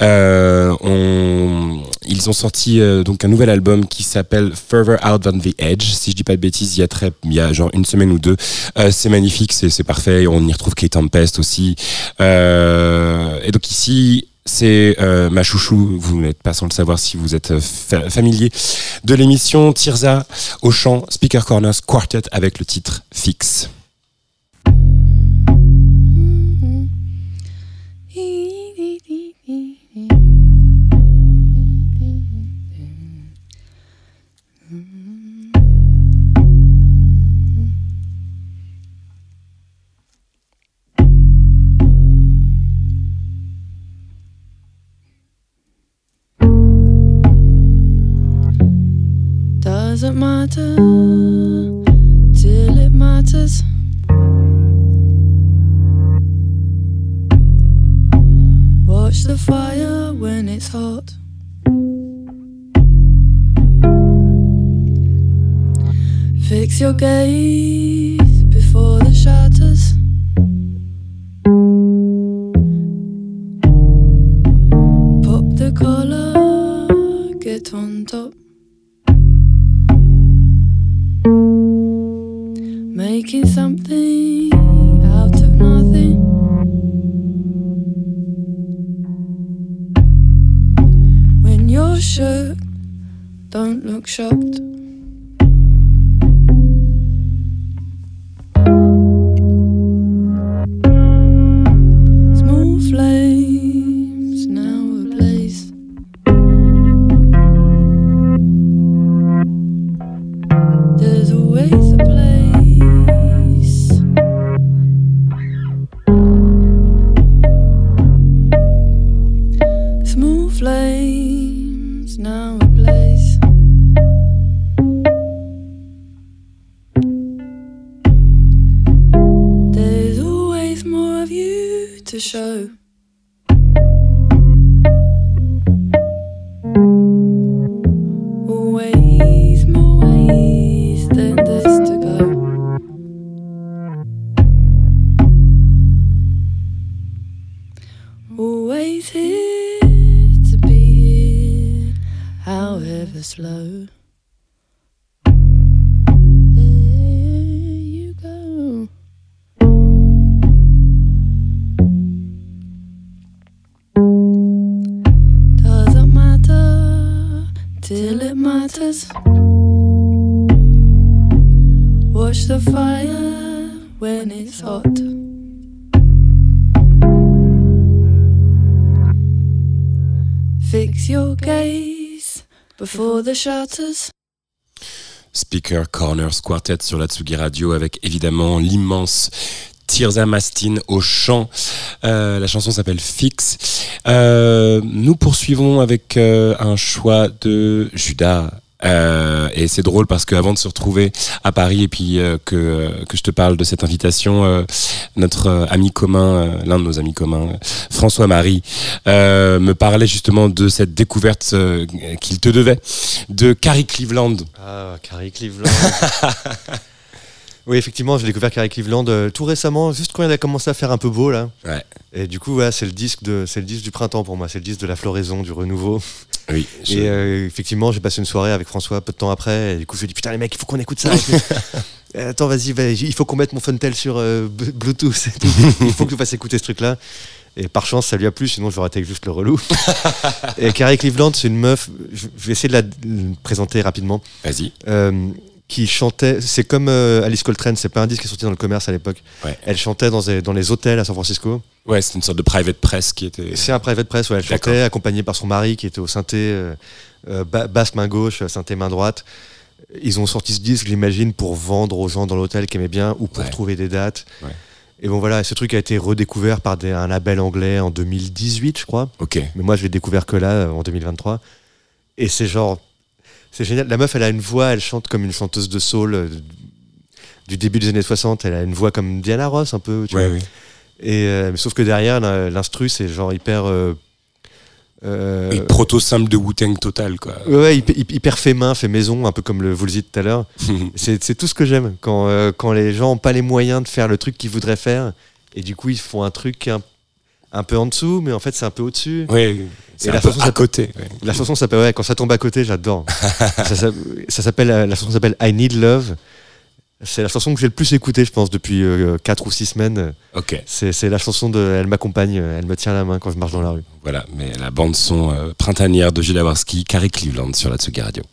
On, ils ont sorti donc un nouvel album qui s'appelle Further Out Than the Edge. Si je dis pas de bêtises, il y a très il y a genre une semaine ou deux. c'est magnifique, c'est c'est parfait. On y retrouve Kate Tempest aussi. et donc ici c'est euh, ma chouchou, vous n'êtes pas sans le savoir si vous êtes fa familier de l'émission Tirza au chant Speaker Corners Quartet avec le titre Fixe. Doesn't matter till it matters. Watch the fire when it's hot. Fix your gaze before the shutters. Pop the collar, get on top. Making something out of nothing. When you're shook, don't look shocked. Matters. Watch the fire when it's hot. Fix your gaze before the shutters. Speaker Corners Quartet sur la Tsugi Radio avec évidemment l'immense Tirza Mastin au chant. Euh, la chanson s'appelle Fix. Euh, nous poursuivons avec euh, un choix de Judas. Euh, et c'est drôle parce qu'avant de se retrouver à Paris et puis euh, que, que je te parle de cette invitation, euh, notre euh, ami commun, euh, l'un de nos amis communs, euh, François-Marie, euh, me parlait justement de cette découverte euh, qu'il te devait de Carrie Cleveland. Ah, Carrie Cleveland. oui, effectivement, j'ai découvert Carrie Cleveland euh, tout récemment, juste quand il a commencé à faire un peu beau là. Ouais. Et du coup, voilà, c'est le disque de, c'est le disque du printemps pour moi, c'est le disque de la floraison, du renouveau. Oui. je- Et euh, effectivement, j'ai passé une soirée avec François peu de temps après. Et du coup, je lui ai dit putain les mecs, il faut qu'on écoute ça. Et, Attends, vas-y, il faut qu'on mette mon Funtel sur euh, Bluetooth. et tout. il faut que tu fasses écouter ce truc-là. Et par chance, ça lui a plu, sinon j'aurais été juste le relou. et Carrie Cleveland, c'est une meuf. Je je vais essayer de la de la présenter rapidement. Vas-y. Euh, qui chantait, c'est comme euh, Alice Coltrane, c'est pas un disque qui est sorti dans le commerce à l'époque. Ouais. Elle chantait dans, des- dans les hôtels à San Francisco. Ouais, c'est une sorte de private press qui était. C'est un private press, ouais. Elle chantait, accompagnée par son mari qui était au synthé, euh, euh, ba- basse main gauche, synthé main droite. Ils ont sorti ce disque, j'imagine, pour vendre aux gens dans l'hôtel qui aimaient bien ou pour Ouais. trouver des dates. Ouais. Et bon voilà, ce truc a été redécouvert par des- un label anglais en 2018, je crois. Ok. Mais moi, je l'ai découvert que là, en 2023. Et c'est genre. C'est génial. La meuf, elle a une voix, elle chante comme une chanteuse de soul euh, du début des années 60. Elle a une voix comme Diana Ross, un peu. Tu Ouais, vois. oui. Et, euh, sauf que derrière, l'in- l'instru, c'est genre hyper. euh, euh, Et proto simple de Wu-Tang total, quoi. ouais, hyper, hyper fait main, fait maison, un peu comme le, vous le dites tout à l'heure. C'est tout ce que j'aime. Quand, quand les gens n'ont pas les moyens de faire le truc qu'ils voudraient faire, et du coup, ils font un truc un, un peu en dessous, mais en fait, c'est un peu au-dessus. Oui, c'est la chanson à côté. La chanson s'appelle, ouais, quand ça tombe à côté, j'adore. ça s'a- ça s'appelle, euh, la chanson s'appelle I Need Love. C'est la chanson que j'ai le plus écoutée, je pense, depuis 4 ou 6 semaines. Ok, C'est la chanson de Elle m'accompagne, elle me tient la main quand je marche dans la rue. voilà. Mais la bande son euh, printanière de Gilles Awarski, Carrie Cleveland sur la Tsugi Radio.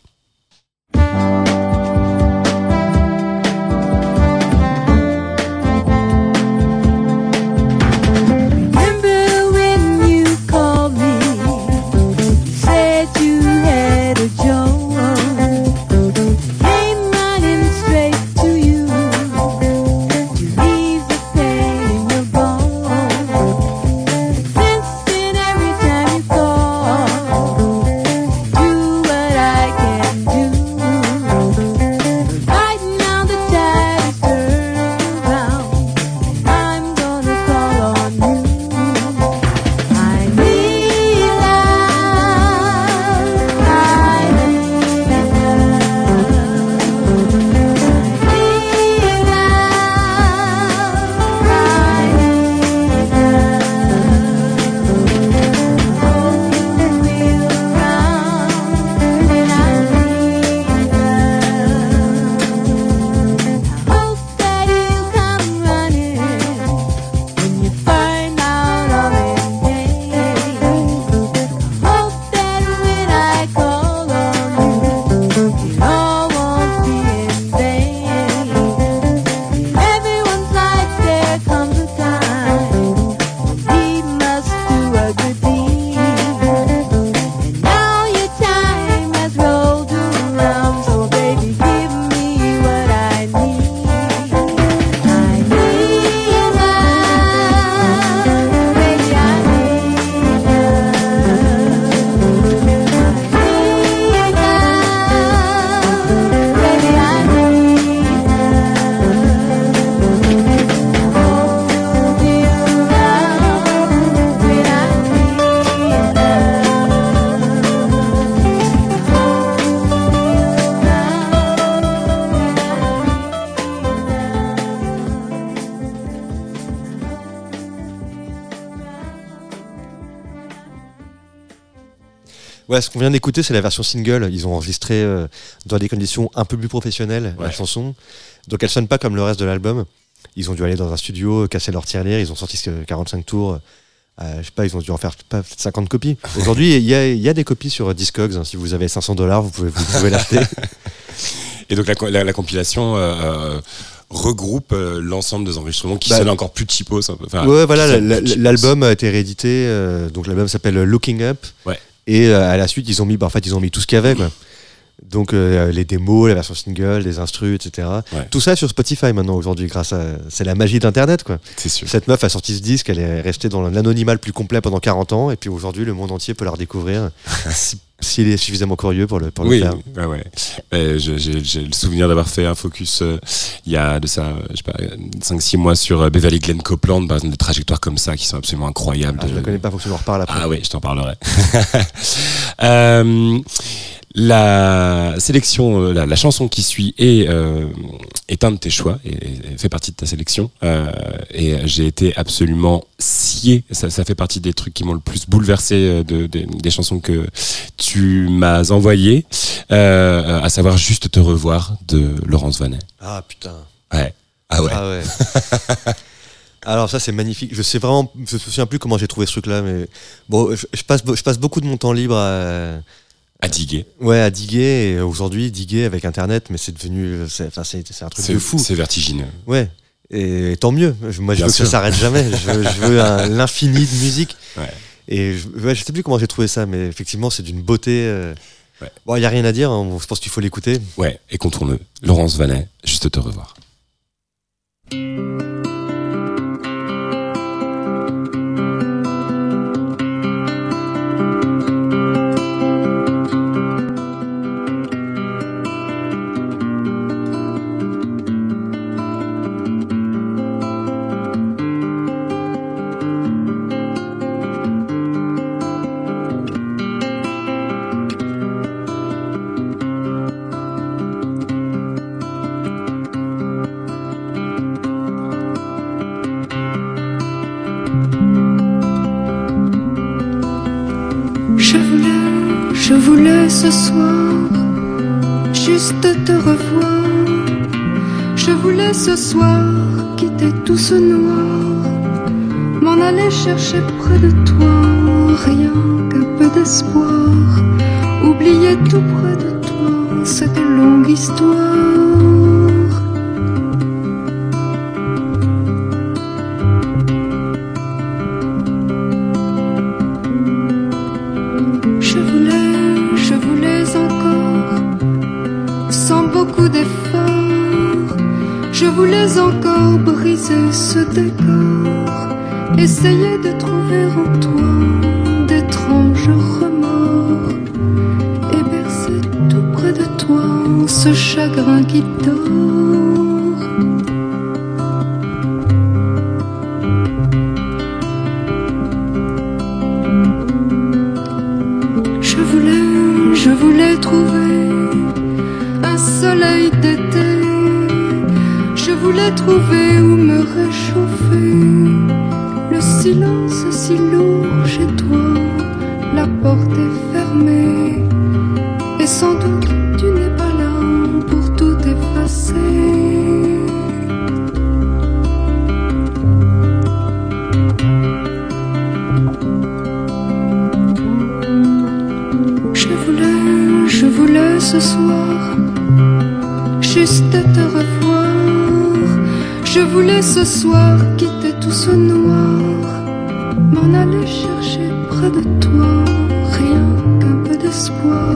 Ouais, ce qu'on vient d'écouter, c'est la version single. Ils ont enregistré euh, dans des conditions un peu plus professionnelles la chanson. Donc elle sonne pas comme le reste de l'album. Ils ont dû aller dans un studio, casser leur tirelire. Ils ont sorti ce 45 tours. Euh, je sais pas, ils ont dû en faire pas, peut-être 50 copies. Aujourd'hui, il y a, il y a des copies sur Discogs. hein. Si vous avez 500 dollars, vous pouvez, vous pouvez l'acheter. Et donc la, co- la- la compilation euh, euh, regroupe euh, l'ensemble des enregistrements qui Bah, sonnent encore plus cheapos. peu. Enfin, ouais, voilà, l'album a été réédité. donc l'album s'appelle Looking Up. Ouais. Et euh, à la suite, ils ont mis, bah, en fait, ils ont mis tout ce qu'il y avait. Quoi. Donc euh, les démos, la version single, les instrus, etc. Ouais. Tout ça sur Spotify maintenant aujourd'hui grâce à c'est la magie d'internet quoi. C'est sûr. Cette meuf a sorti ce disque, elle est restée dans l'anonymat le plus complet pendant 40 ans et puis aujourd'hui le monde entier peut la redécouvrir s'il est suffisamment curieux pour le pour oui, le faire. ouais, ouais. Euh, je- J'ai le souvenir d'avoir fait un focus euh, il y a de ça, euh, je sais pas, 5-6 mois sur euh, Beverly Glen Copeland, par exemple, des trajectoires comme ça qui sont absolument incroyables. Ah, je la connais pas, faut que tu m'en reparles après. Ah oui, je t'en parlerai. La sélection, euh, la, la chanson qui suit est, euh, est un de tes choix et, et fait partie de ta sélection. Euh, et j'ai été absolument scié. Ça, ça fait partie des trucs qui m'ont le plus bouleversé de, des- des chansons que tu m'as envoyées, euh, à savoir Juste te revoir de Laurence Vanet. Ah putain. Ouais. Ah ouais. Ah ouais. Alors ça c'est magnifique. Je sais vraiment, je me souviens plus comment j'ai trouvé ce truc-là, mais bon, je, je passe, je passe beaucoup de mon temps libre à, À diguer. ouais, à diguer. Et aujourd'hui, diguer avec Internet, mais c'est devenu, c'est, enfin, c'est, c'est un truc C'est de fou. C'est vertigineux. Ouais. Et tant mieux. Je- Moi, je Bien veux que ça s'arrête jamais. Je veux, je veux un- l'infini de musique. Ouais. Et je, ouais, je sais plus comment j'ai trouvé ça, mais effectivement, c'est d'une beauté. euh, Ouais. Bon, il y a rien à dire. hein, Je pense qu'il faut l'écouter. Ouais, et contourne Laurence Vanet, Juste te revoir. Ce soir quitter tout ce noir, m'en aller chercher près de toi, rien qu'un peu d'espoir. Oublier tout près de toi cette longue histoire. Essayer de trouver en toi d'étranges remords, et bercer tout près de toi ce chagrin qui dort. Quitter tout ce noir, m'en aller chercher près de toi, rien qu'un peu d'espoir.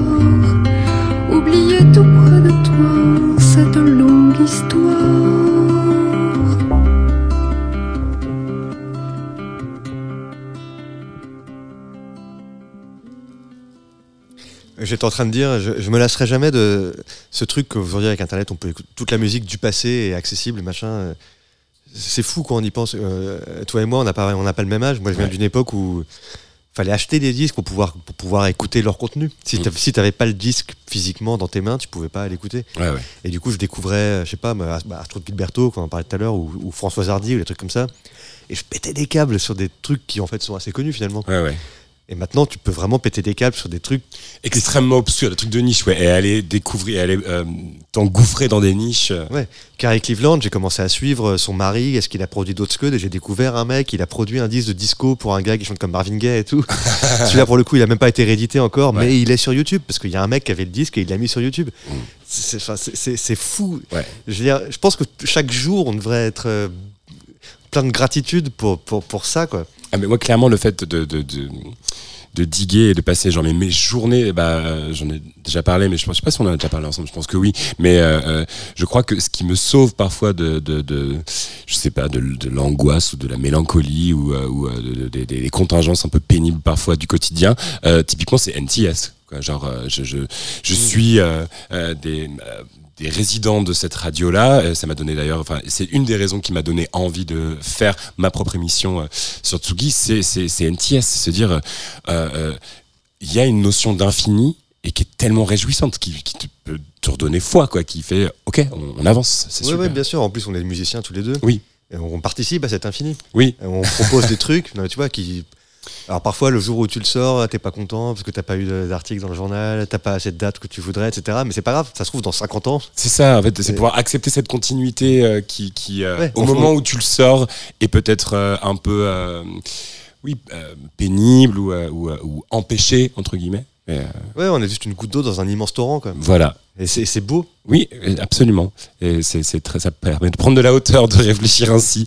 Oublier tout près de toi cette longue histoire. J'étais en train de dire, je, me lasserai jamais de ce truc qu'aujourd'hui avec Internet, on peut écouter toute la musique du passé est accessible, machin. Euh, C'est fou quand on y pense. Euh, toi et moi, on n'a pas, on pas le même âge. Moi, je viens Ouais. d'une époque où fallait acheter des disques pour pouvoir, pour pouvoir écouter leur contenu. Si Mm. si t'avais pas le disque physiquement dans tes mains, tu pouvais pas l'écouter. Ouais, ouais. Et du coup, je découvrais, je sais pas, bah, bah, Astrid Gilberto, qu'on en parlait tout à l'heure, ou, ou François Hardy, ou des trucs comme ça. Et je pétais des câbles sur des trucs qui en fait sont assez connus finalement. Ouais. Et maintenant, tu peux vraiment péter des câbles sur des trucs. Extrêmement obscur, des trucs de niche, ouais. Et aller découvrir, aller euh, t'engouffrer dans des niches. euh, Ouais. Carrie Cleveland, j'ai commencé à suivre son mari, est-ce qu'il a produit d'autres scuds, et j'ai découvert un mec, il a produit un disque de disco pour un gars qui chante comme Marvin Gaye et tout. Celui-là, pour le coup, il a même pas été réédité encore, Ouais. mais il est sur YouTube, parce qu'il y a un mec qui avait le disque et il l'a mis sur YouTube. Mm. C'est- fou. Ouais. Je, veux dire, je pense que chaque jour, on devrait être euh, plein de gratitude pour, pour, pour ça, quoi. Ah, mais moi, clairement, le fait de, de, de, de diguer et de passer genre mes, mes journées. Bah, j'en ai déjà parlé, mais je, je sais pas si on en a déjà parlé ensemble. Je pense que oui. Mais euh, euh, je crois que ce qui me sauve parfois de, de, de je sais pas, de, de l'angoisse ou de la mélancolie ou, euh, ou de- de- des- des contingences un peu pénibles parfois du quotidien, euh, typiquement c'est NTS. Quoi. Genre, je, je, je suis euh, euh, des, des résidents de cette radio-là. Euh, Ça m'a donné d'ailleurs, enfin, c'est une des raisons qui m'a donné envie de faire ma propre émission euh, sur Tsugi, c'est, c'est, c'est NTS, c'est se dire, euh, euh, il y a une notion d'infini et qui est tellement réjouissante, qui, qui te peut te redonner foi, quoi, qui fait, ok, on, on avance, c'est Oui, super. bien sûr. En plus, on est musiciens tous les deux. Oui. Et on participe à cet infini. Oui. Et on propose des trucs, tu vois, qui. Alors parfois, le jour où tu le sors, t'es pas content parce que t'as pas eu d'article dans le journal, t'as pas assez de dates que tu voudrais, etc. Mais c'est pas grave, ça se trouve dans 50 ans. C'est ça, en fait, c'est pouvoir accepter cette continuité euh, qui, qui euh, Ouais, au fond- moment où tu le sors, est peut-être euh, un peu, oui, pénible ou, ou, ou empêché entre guillemets. Mais, euh, Ouais, on est juste une goutte d'eau dans un immense torrent, quand même. voilà. Et c'est beau. Oui, euh, absolument. Et c'est, très, ça permet de prendre de la hauteur, de réfléchir ainsi.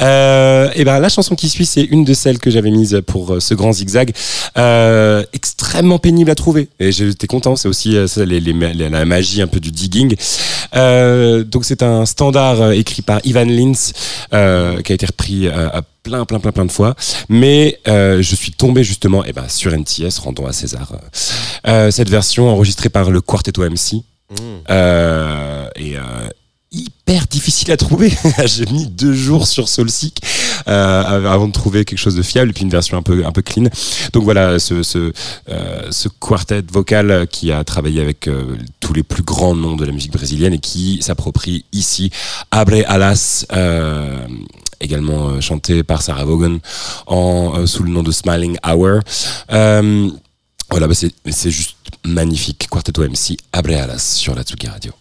Euh, et ben la chanson qui suit, c'est une de celles que j'avais mise pour ce grand zigzag, euh, extrêmement pénible à trouver. Et j'étais content. C'est aussi ça, les, les, les- la magie un peu du digging. Euh, donc c'est un standard écrit par Ivan Lins qui a été repris à plein, plein, plein, plein de fois. Mais euh, je suis tombé justement, et ben sur NTS, rendons à César euh, euh, cette version enregistrée par le Quartetto MC. Mmh. Euh, et euh, hyper difficile à trouver. J'ai mis deux jours sur Soulseek euh, avant de trouver quelque chose de fiable et puis une version un peu un peu clean. Donc voilà, ce ce, euh, ce quartet vocal qui a travaillé avec euh, tous les plus grands noms de la musique brésilienne et qui s'approprie ici Abre Alas. Également euh, chanté par Sarah Vaughan en, euh, sous le nom de Smiling Hour. Euh, voilà, bah c'est juste magnifique. Quartetto MC, Abre Alas sur la Tsugi Radio.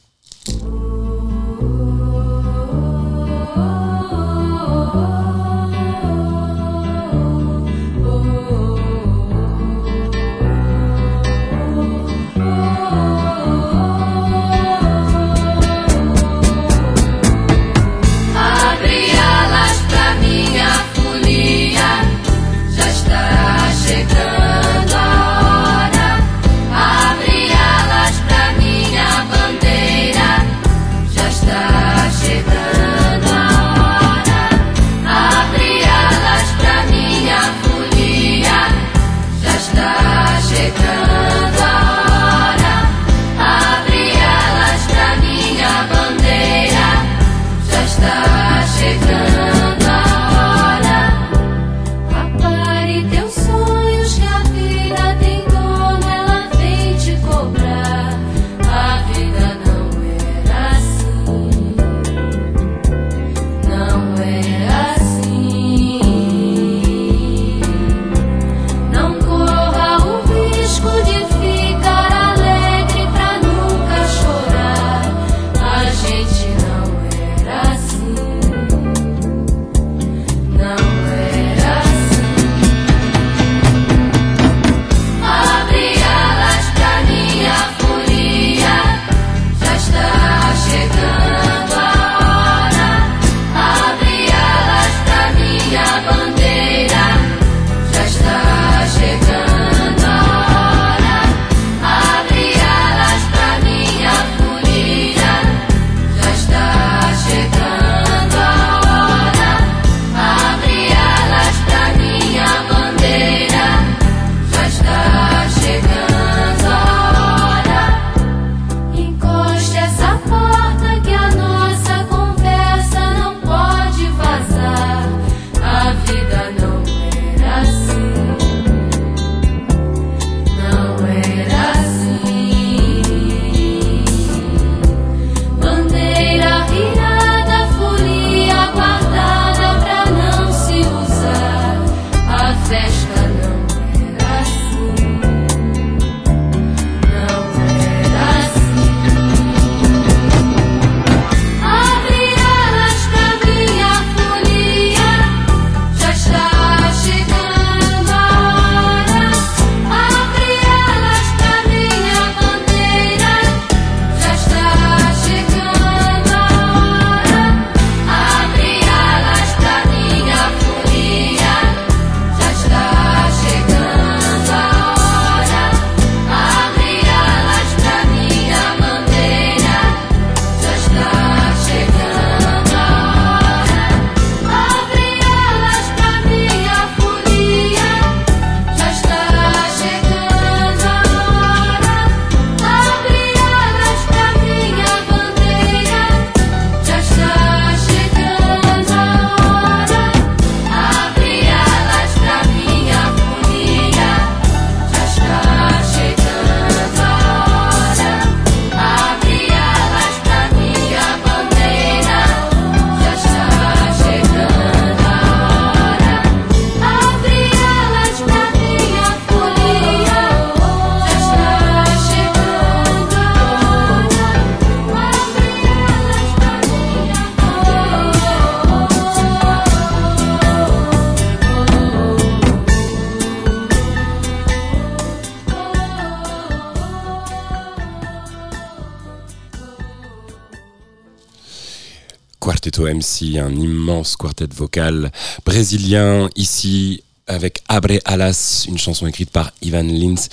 Quarteto MC, un immense quartet vocal brésilien ici avec Abre Alas, une chanson écrite par Ivan Lins.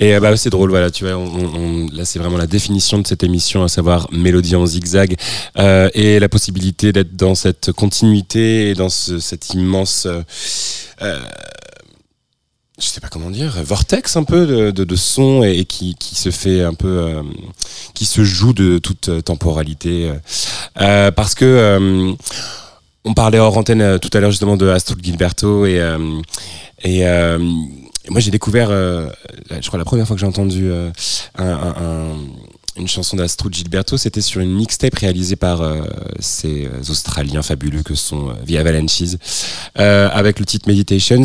Et euh, bah, c'est drôle, voilà, tu vois, là c'est vraiment la définition de cette émission, à savoir mélodie en zigzag, euh, et la possibilité d'être dans cette continuité et dans ce, cet immense, euh, euh, je sais pas comment dire, vortex un peu de, son et, qui, se fait un peu, qui se joue de toute temporalité, euh, parce que euh, on parlait hors antenne euh, tout à l'heure justement de Astrid Gilberto et euh, et moi j'ai découvert, je crois la première fois que j'ai entendu un, un- un- une chanson d'Astrud Gilberto, c'était sur une mixtape réalisée par euh, ces Australiens fabuleux que sont euh, The Avalanches, euh, avec le titre Meditations,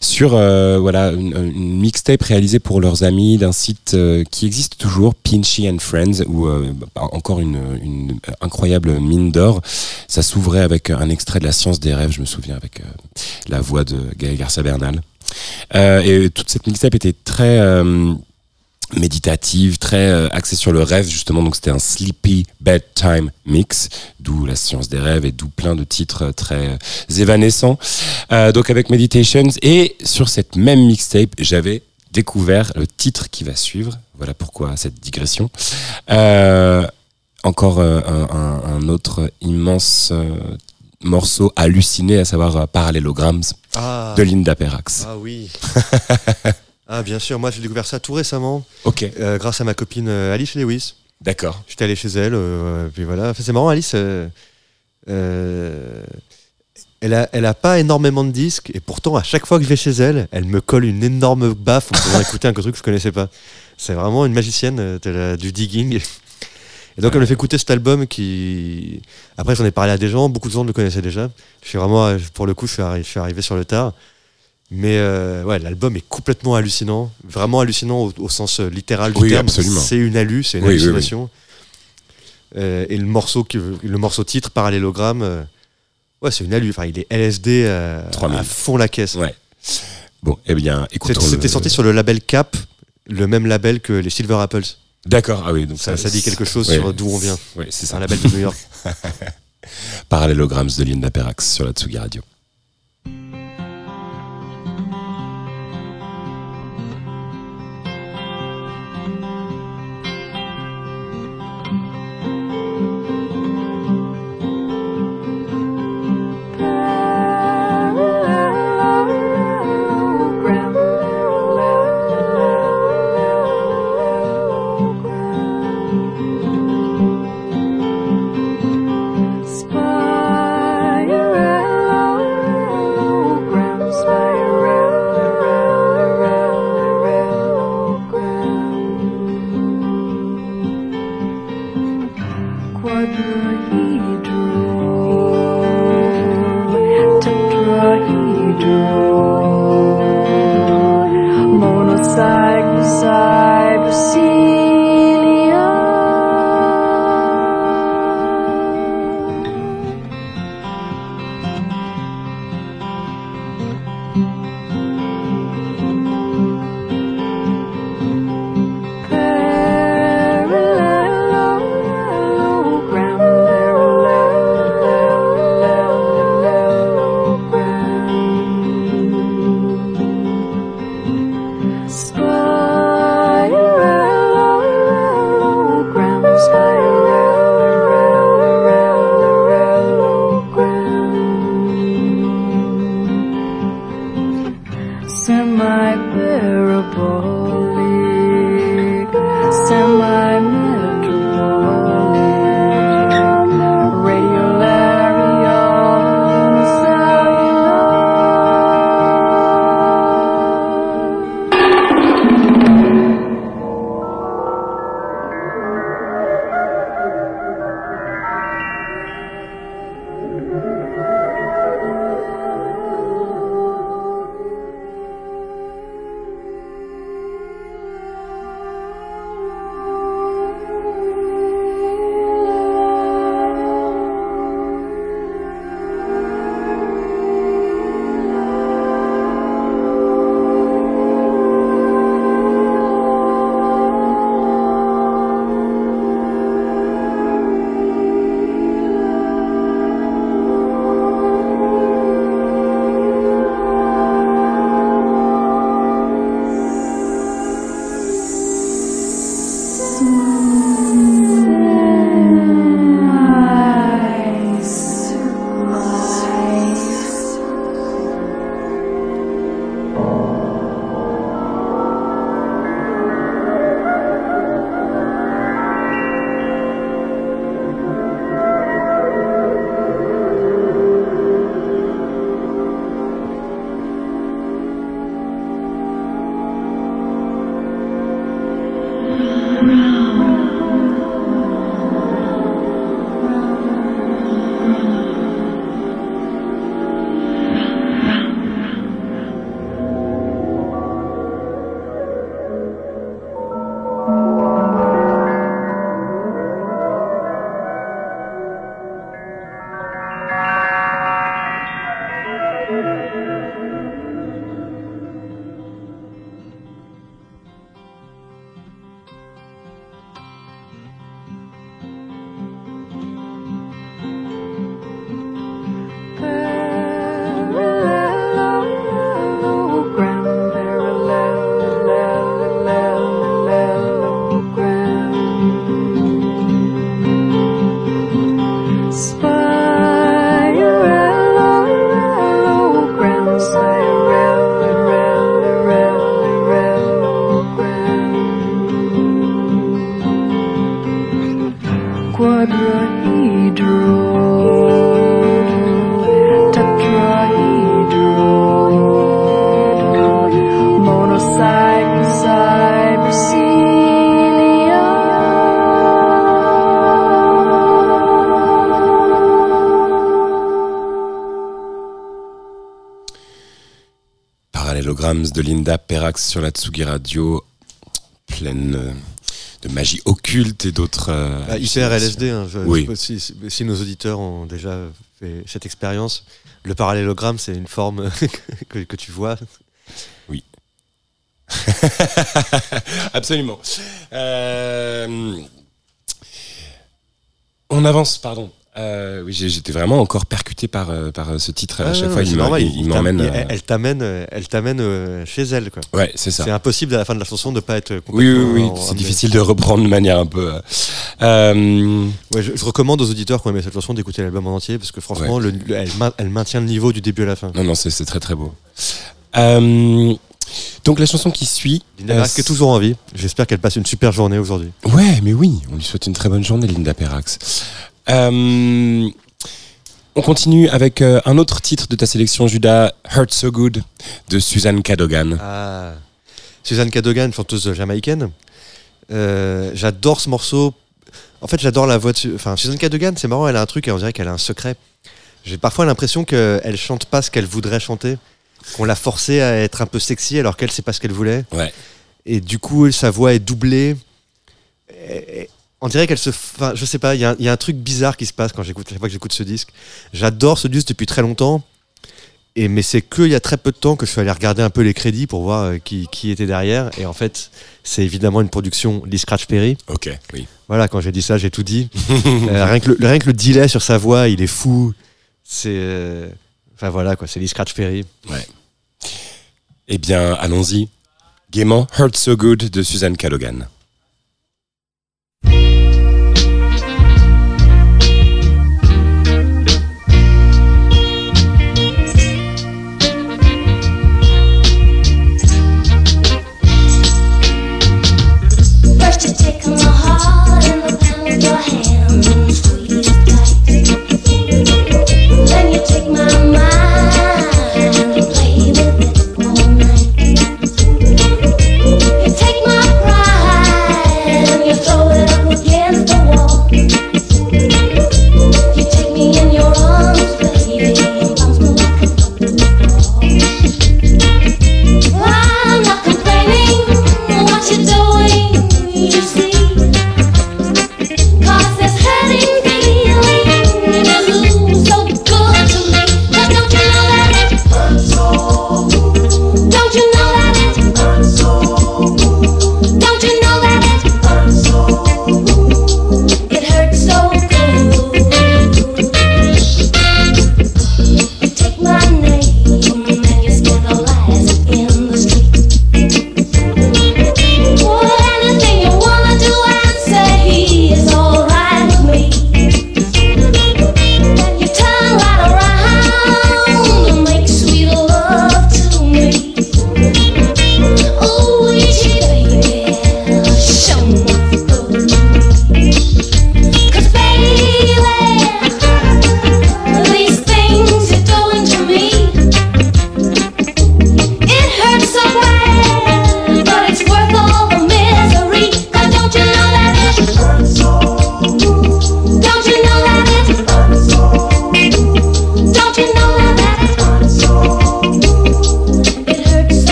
sur euh, voilà une, mixtape réalisée pour leurs amis d'un site euh, qui existe toujours, Pinchy and Friends, où euh, bah, encore une, une incroyable mine d'or. Ça s'ouvrait avec un extrait de La Science des rêves, je me souviens, avec euh, la voix de Gaël Garcia Bernal. Euh, et toute cette mixtape était très euh, méditative, très euh, axée sur le rêve justement. Donc c'était un sleepy bedtime mix, d'où la science des rêves et d'où plein de titres euh, très euh, évanescents. Euh, donc avec Meditations et sur cette même mixtape, j'avais découvert le titre qui va suivre. Voilà pourquoi cette digression. Euh, encore euh, un, un- autre immense euh, morceau halluciné, à savoir Parallelograms Ah, de Linda Perrax. ah oui. ah bien sûr, moi j'ai découvert ça tout récemment, Ok, euh, grâce à ma copine euh, Alice Lewis. d'accord. J'étais allé chez elle, euh, puis voilà. Enfin, c'est marrant, Alice. euh, elle a, elle a pas énormément de disques, et pourtant, à chaque fois que je vais chez elle, elle me colle une énorme baffe en faisant écouter un truc que je connaissais pas. C'est vraiment une magicienne la- du digging. Et donc, elle me fait écouter cet album qui. Après, j'en ai parlé à des gens, beaucoup de gens le connaissaient déjà. Je suis vraiment, pour le coup, je suis, arri- je suis arrivé sur le tard. Mais euh, ouais, l'album est complètement hallucinant, vraiment hallucinant au, au sens euh, littéral du Oui, terme. absolument. C'est une hallu, c'est une Oui, oui, oui. hallucination. Euh, et le morceau, le morceau titre, Parallélogramme, euh, ouais, c'est une hallu. Enfin, il est LSD 3000. à fond la caisse. Ouais. Bon, eh bien, C'était écoutons. c'était le- sorti sur le label Cap, le même label que les Silver Apples. D'accord, ah oui, donc Ça, ça dit quelque chose ouais, sur d'où on vient. C'est ça. un label de New York. Parallélograms de Linda Perrax sur la Tsugi Radio. De Linda Perrax sur la Tsugi Radio, pleine euh, de magie occulte et d'autres. euh, Ah, hyper LSD, hein, je- Oui. je si, nos auditeurs ont déjà fait cette expérience, le parallélogramme, c'est une forme que, que tu vois. Absolument. Euh, on avance, pardon. Euh, oui, j'étais vraiment encore percuté par, euh, par euh, ce titre. à Ah, chaque non, fois, il, me- normal, il- il t'am- m'emmène. euh, Elle, elle t'amène, elle t'amène chez elle. Quoi. Ouais, c'est ça. C'est impossible à la fin de la chanson de pas être Oui, complètement oui, oui. C'est difficile de reprendre de manière un peu. euh, Ouais, je, je recommande aux auditeurs qui ont aimé cette chanson d'écouter l'album en entier parce que franchement, le- le- elle, main- elle maintient le niveau du début à la fin. non, non, c'est très très beau. Euh, donc la chanson qui suit. Linda euh, Perrax est toujours en vie. J'espère qu'elle passe une super journée aujourd'hui. Ouais, mais oui, on lui souhaite une très bonne journée, Linda Perrax. Euh, on continue avec euh, un autre titre de ta sélection, Judas, Hurt So Good, de Suzanne Cadogan. Ah. Suzanne Cadogan, chanteuse jamaïcaine. Euh, j'adore ce morceau. En fait, j'adore la voix de. Enfin, Suzanne Cadogan, c'est marrant, elle a un truc et on dirait qu'elle a un secret. J'ai parfois l'impression qu'elle chante pas ce qu'elle voudrait chanter, qu'on l'a forcée à être un peu sexy alors qu'elle sait pas ce qu'elle voulait. Ouais. Et du coup, sa voix est doublée. Et on dirait qu'elle se. Enfin, je sais pas, il y, a un- il y a un truc bizarre qui se passe quand j'écoute, chaque fois que j'écoute ce disque. J'adore ce disque depuis très longtemps. Et, mais c'est qu'il y a très peu de temps que je suis allé regarder un peu les crédits pour voir euh, qui, qui était derrière. Et en fait, c'est évidemment une production Lee Scratch Perry. Ok, oui. Voilà, quand j'ai dit ça, j'ai tout dit. Euh, rien, que le, rien que le delay sur sa voix, il est fou. C'est. euh, Enfin voilà, quoi, c'est Lee Scratch Perry. Eh bien, allons-y. Gaiement, Hurt So Good de Suzanne Cadogan.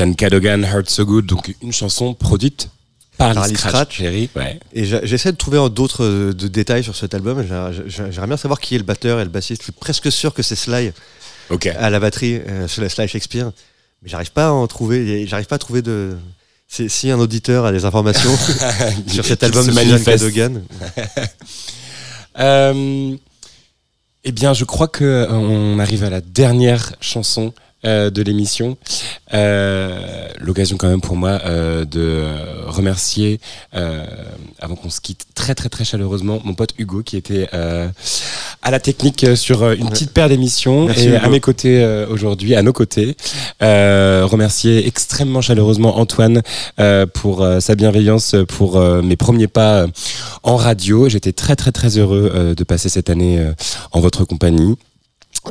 Suzanne Cadogan, Hurt So Good, donc une chanson produite Par Par les Scratch, Scratch. chérie. Ouais. Et j'essaie de trouver d'autres euh, détails sur cet album. J'a- j'a- J'aimerais bien savoir qui est le batteur et le bassiste. Je suis presque sûr que c'est Sly Ok. à la batterie, euh, sur la Sly Shakespeare. Mais j'arrive pas à en trouver. J'arrive pas à trouver de. Si, un auditeur a des informations sur cet album de manifeste. Cadogan, Euh, eh bien, je crois que euh, on arrive à la dernière chanson euh, de l'émission. Euh, L'occasion quand même pour moi euh, de remercier, avant qu'on se quitte très très très chaleureusement, mon pote Hugo qui était à la technique sur une petite paire d'émissions et Hugo. à mes côtés aujourd'hui, à nos côtés. Remercier extrêmement chaleureusement Antoine pour sa bienveillance pour mes premiers pas en radio. J'étais très très très heureux de passer cette année en votre compagnie.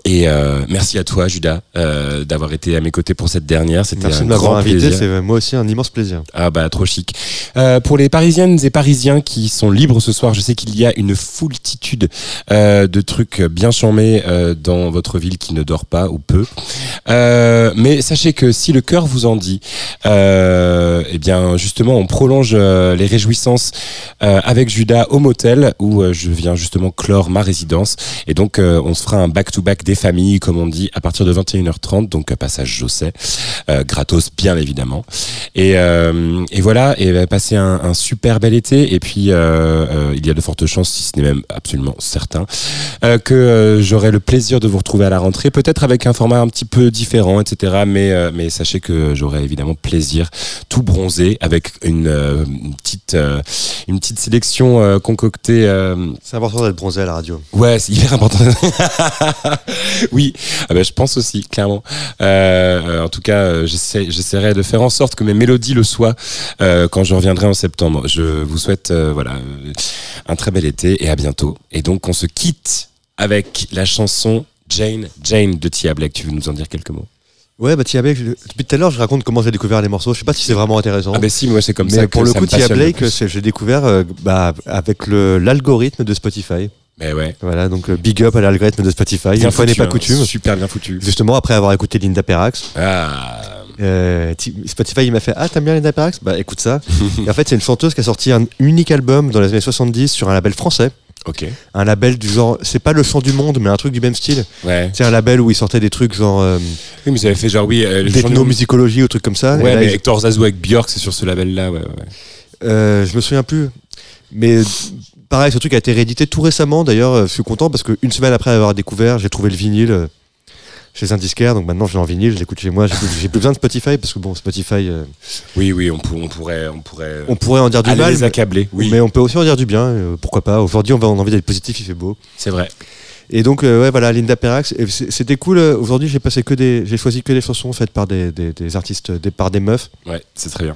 Et euh, merci à toi, Judas, euh, d'avoir été à mes côtés pour cette dernière. C'était merci un de m'avoir grand invité. plaisir. C'est moi aussi un immense plaisir. Ah bah trop chic. Euh, pour les Parisiennes et Parisiens qui sont libres ce soir, je sais qu'il y a une foultitude euh, de trucs bien charmés euh, dans votre ville qui ne dort pas ou peu. Euh, mais sachez que si le cœur vous en dit, euh, eh bien justement on prolonge les réjouissances euh, avec Judas au motel où je viens justement clore ma résidence et donc euh, on se fera un back-to-back des familles comme on dit à partir de 21h30 donc euh, passage Josset euh, gratos bien évidemment et, euh, et voilà et euh, passer un, un super bel été et puis euh, euh, il y a de fortes chances si ce n'est même absolument certain euh, que euh, j'aurai le plaisir de vous retrouver à la rentrée peut-être avec un format un petit peu différent etc mais euh, mais sachez que j'aurai évidemment plaisir tout bronzé avec une, euh, une petite euh, une petite sélection euh, concoctée euh, C'est important d'être bronzé à la radio. Ouais, c'est hyper important. oui, ah bah, je pense aussi, clairement. Euh, euh, en tout cas, euh, j'essaie- j'essaierai de faire en sorte que mes mélodies le soient euh, quand je reviendrai en septembre. Je vous souhaite euh, voilà un très bel été et à bientôt. Et donc, on se quitte avec la chanson Jane, Jane de Tia Black. Tu veux nous en dire quelques mots? Ouais, bah Tia Blake, depuis tout à l'heure, je raconte comment j'ai découvert les morceaux. Je sais pas si c'est vraiment intéressant. Ah ben si, moi c'est comme mais ça. pour le ça coup, Tia Blake, j'ai découvert euh, bah, avec l'algorithme de Spotify. Mais ouais. Voilà, donc euh, big up à l'algorithme de Spotify. Bien Une fois n'est pas hein, coutume. Super bien foutu. Justement, après avoir écouté Linda Perrax, Ah. euh, ti- Spotify il m'a fait Ah, t'aimes bien Linda Perrax Bah écoute ça. et en fait, c'est une chanteuse qui a sorti un unique album dans les années 70 sur un label français. Ok. Un label du genre, c'est pas le chant du monde, mais un truc du même style. Ouais. C'est un label où il sortait des trucs genre euh, Oui, mais vous avez fait genre oui. Euh, d'ethnomusicologie ou trucs comme ça. Et Ouais, là, mais ils- Hector Zazou avec Björk, c'est sur ce label-là. Ouais, ouais. Euh, je me souviens plus. Mais pareil, ce truc a été réédité tout récemment. D'ailleurs, euh, je suis content parce qu'une semaine après avoir découvert, j'ai trouvé le vinyle euh, chez un disquaire. Donc maintenant, je l'ai en vinyle, je l'écoute chez moi. J'ai plus, besoin de Spotify parce que bon, Spotify, euh, Oui, oui, on, pour- on pourrait, on pourrait. on pourrait en dire du mal. les mais- accabler. Oui, Mais on peut aussi en dire du bien. euh, pourquoi pas Aujourd'hui, on, a envie d'être positif, il fait beau. c'est vrai. Et donc, euh, ouais, voilà, Linda Perrax. C'était cool. Aujourd'hui, j'ai passé que des, j'ai choisi que des chansons faites par des, des- des artistes, des, par des meufs. Ouais, c'est très bien.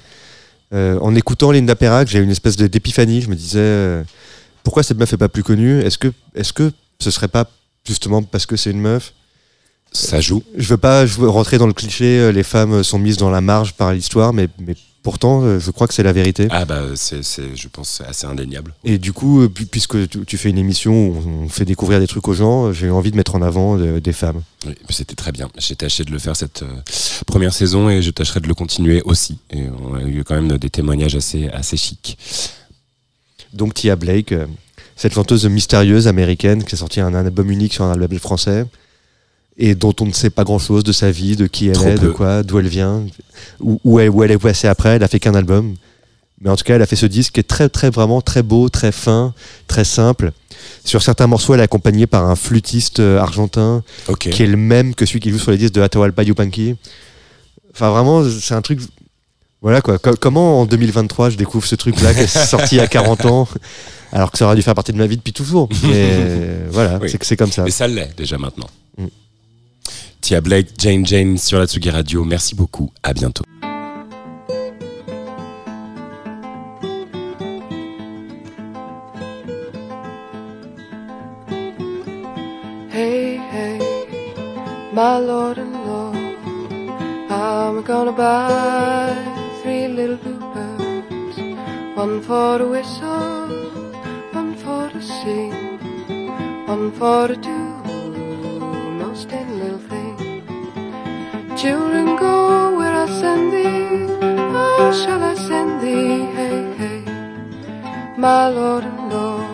En écoutant Linda Perrax, j'ai eu une espèce d'épiphanie. Je me disais, pourquoi cette meuf est pas plus connue? Est-ce que, est-ce que ce serait pas justement parce que c'est une meuf? Ça joue. Je veux pas je veux rentrer dans le cliché, euh, les femmes sont mises dans la marge par l'histoire, mais, mais pourtant, euh, je crois que c'est la vérité. Ah bah c'est, c'est, je pense, c'est assez indéniable. Et du coup, euh, pu- puisque tu, fais une émission où on fait découvrir des trucs aux gens, j'ai eu envie de mettre en avant des femmes. Oui, c'était très bien. J'ai tâché de le faire cette première saison et je tâcherai de le continuer aussi. Et on a eu quand même des témoignages assez, assez chics. Donc Tia Blake, euh, cette chanteuse mystérieuse américaine qui a sorti un, un album unique sur un label français et dont on ne sait pas grand-chose de sa vie, de qui elle Trop est, de quoi, d'où elle vient, où, où elle, où elle est passée après. Elle a fait qu'un album, mais en tout cas, elle a fait ce disque qui est très, très, vraiment très beau, très fin, très simple. Sur certains morceaux, elle est accompagnée par un flûtiste euh, argentin qui est le même que celui qui joue sur les disques de Atahualpa Yupanqui. Enfin, vraiment, c'est un truc. Voilà quoi. Co- comment en 2023 je découvre ce truc-là qui est sorti il y a 40 ans, alors que ça aurait dû faire partie de ma vie depuis toujours. Mais voilà, Oui. c'est que c'est comme ça. Mais ça l'est déjà maintenant. Mm. Tia Blake, Jane Jane sur la Tsugi Radio. Merci beaucoup. À bientôt. Hey, hey, my lord and lord, I'm gonna buy three little bluebirds, one for to whistle, one for to sing, one for to do most any little thing. Children, go where I send thee, oh, shall I send thee? Hey, hey. my Lord and Lord.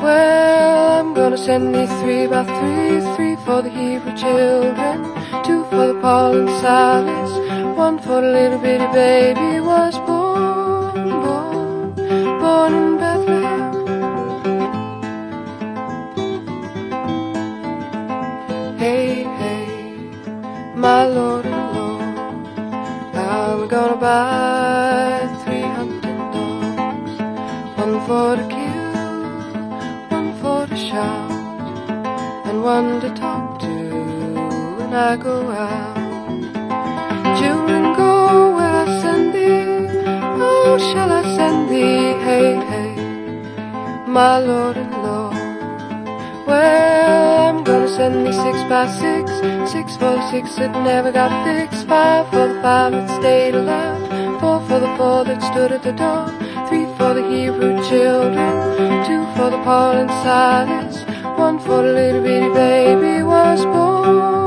Well, I'm gonna send thee three by three, three for the Hebrew children, two for the Paul and Silas, one for the little bitty baby was born, born, born in Bethlehem. Hey, hey, my Lord and Lord, I'm gonna buy three hunting dogs, one for to kill, one for to shout, and one to talk I go out. Children, go where I send thee. Oh, shall I send thee? Hey, hey, my Lord and Lord. Well, I'm gonna send thee six by six, six for the six that never got fixed, five for the five that stayed alive, four for the four that stood at the door, three for the Hebrew children, two for the Paul and Silas, one for the little bitty baby was born,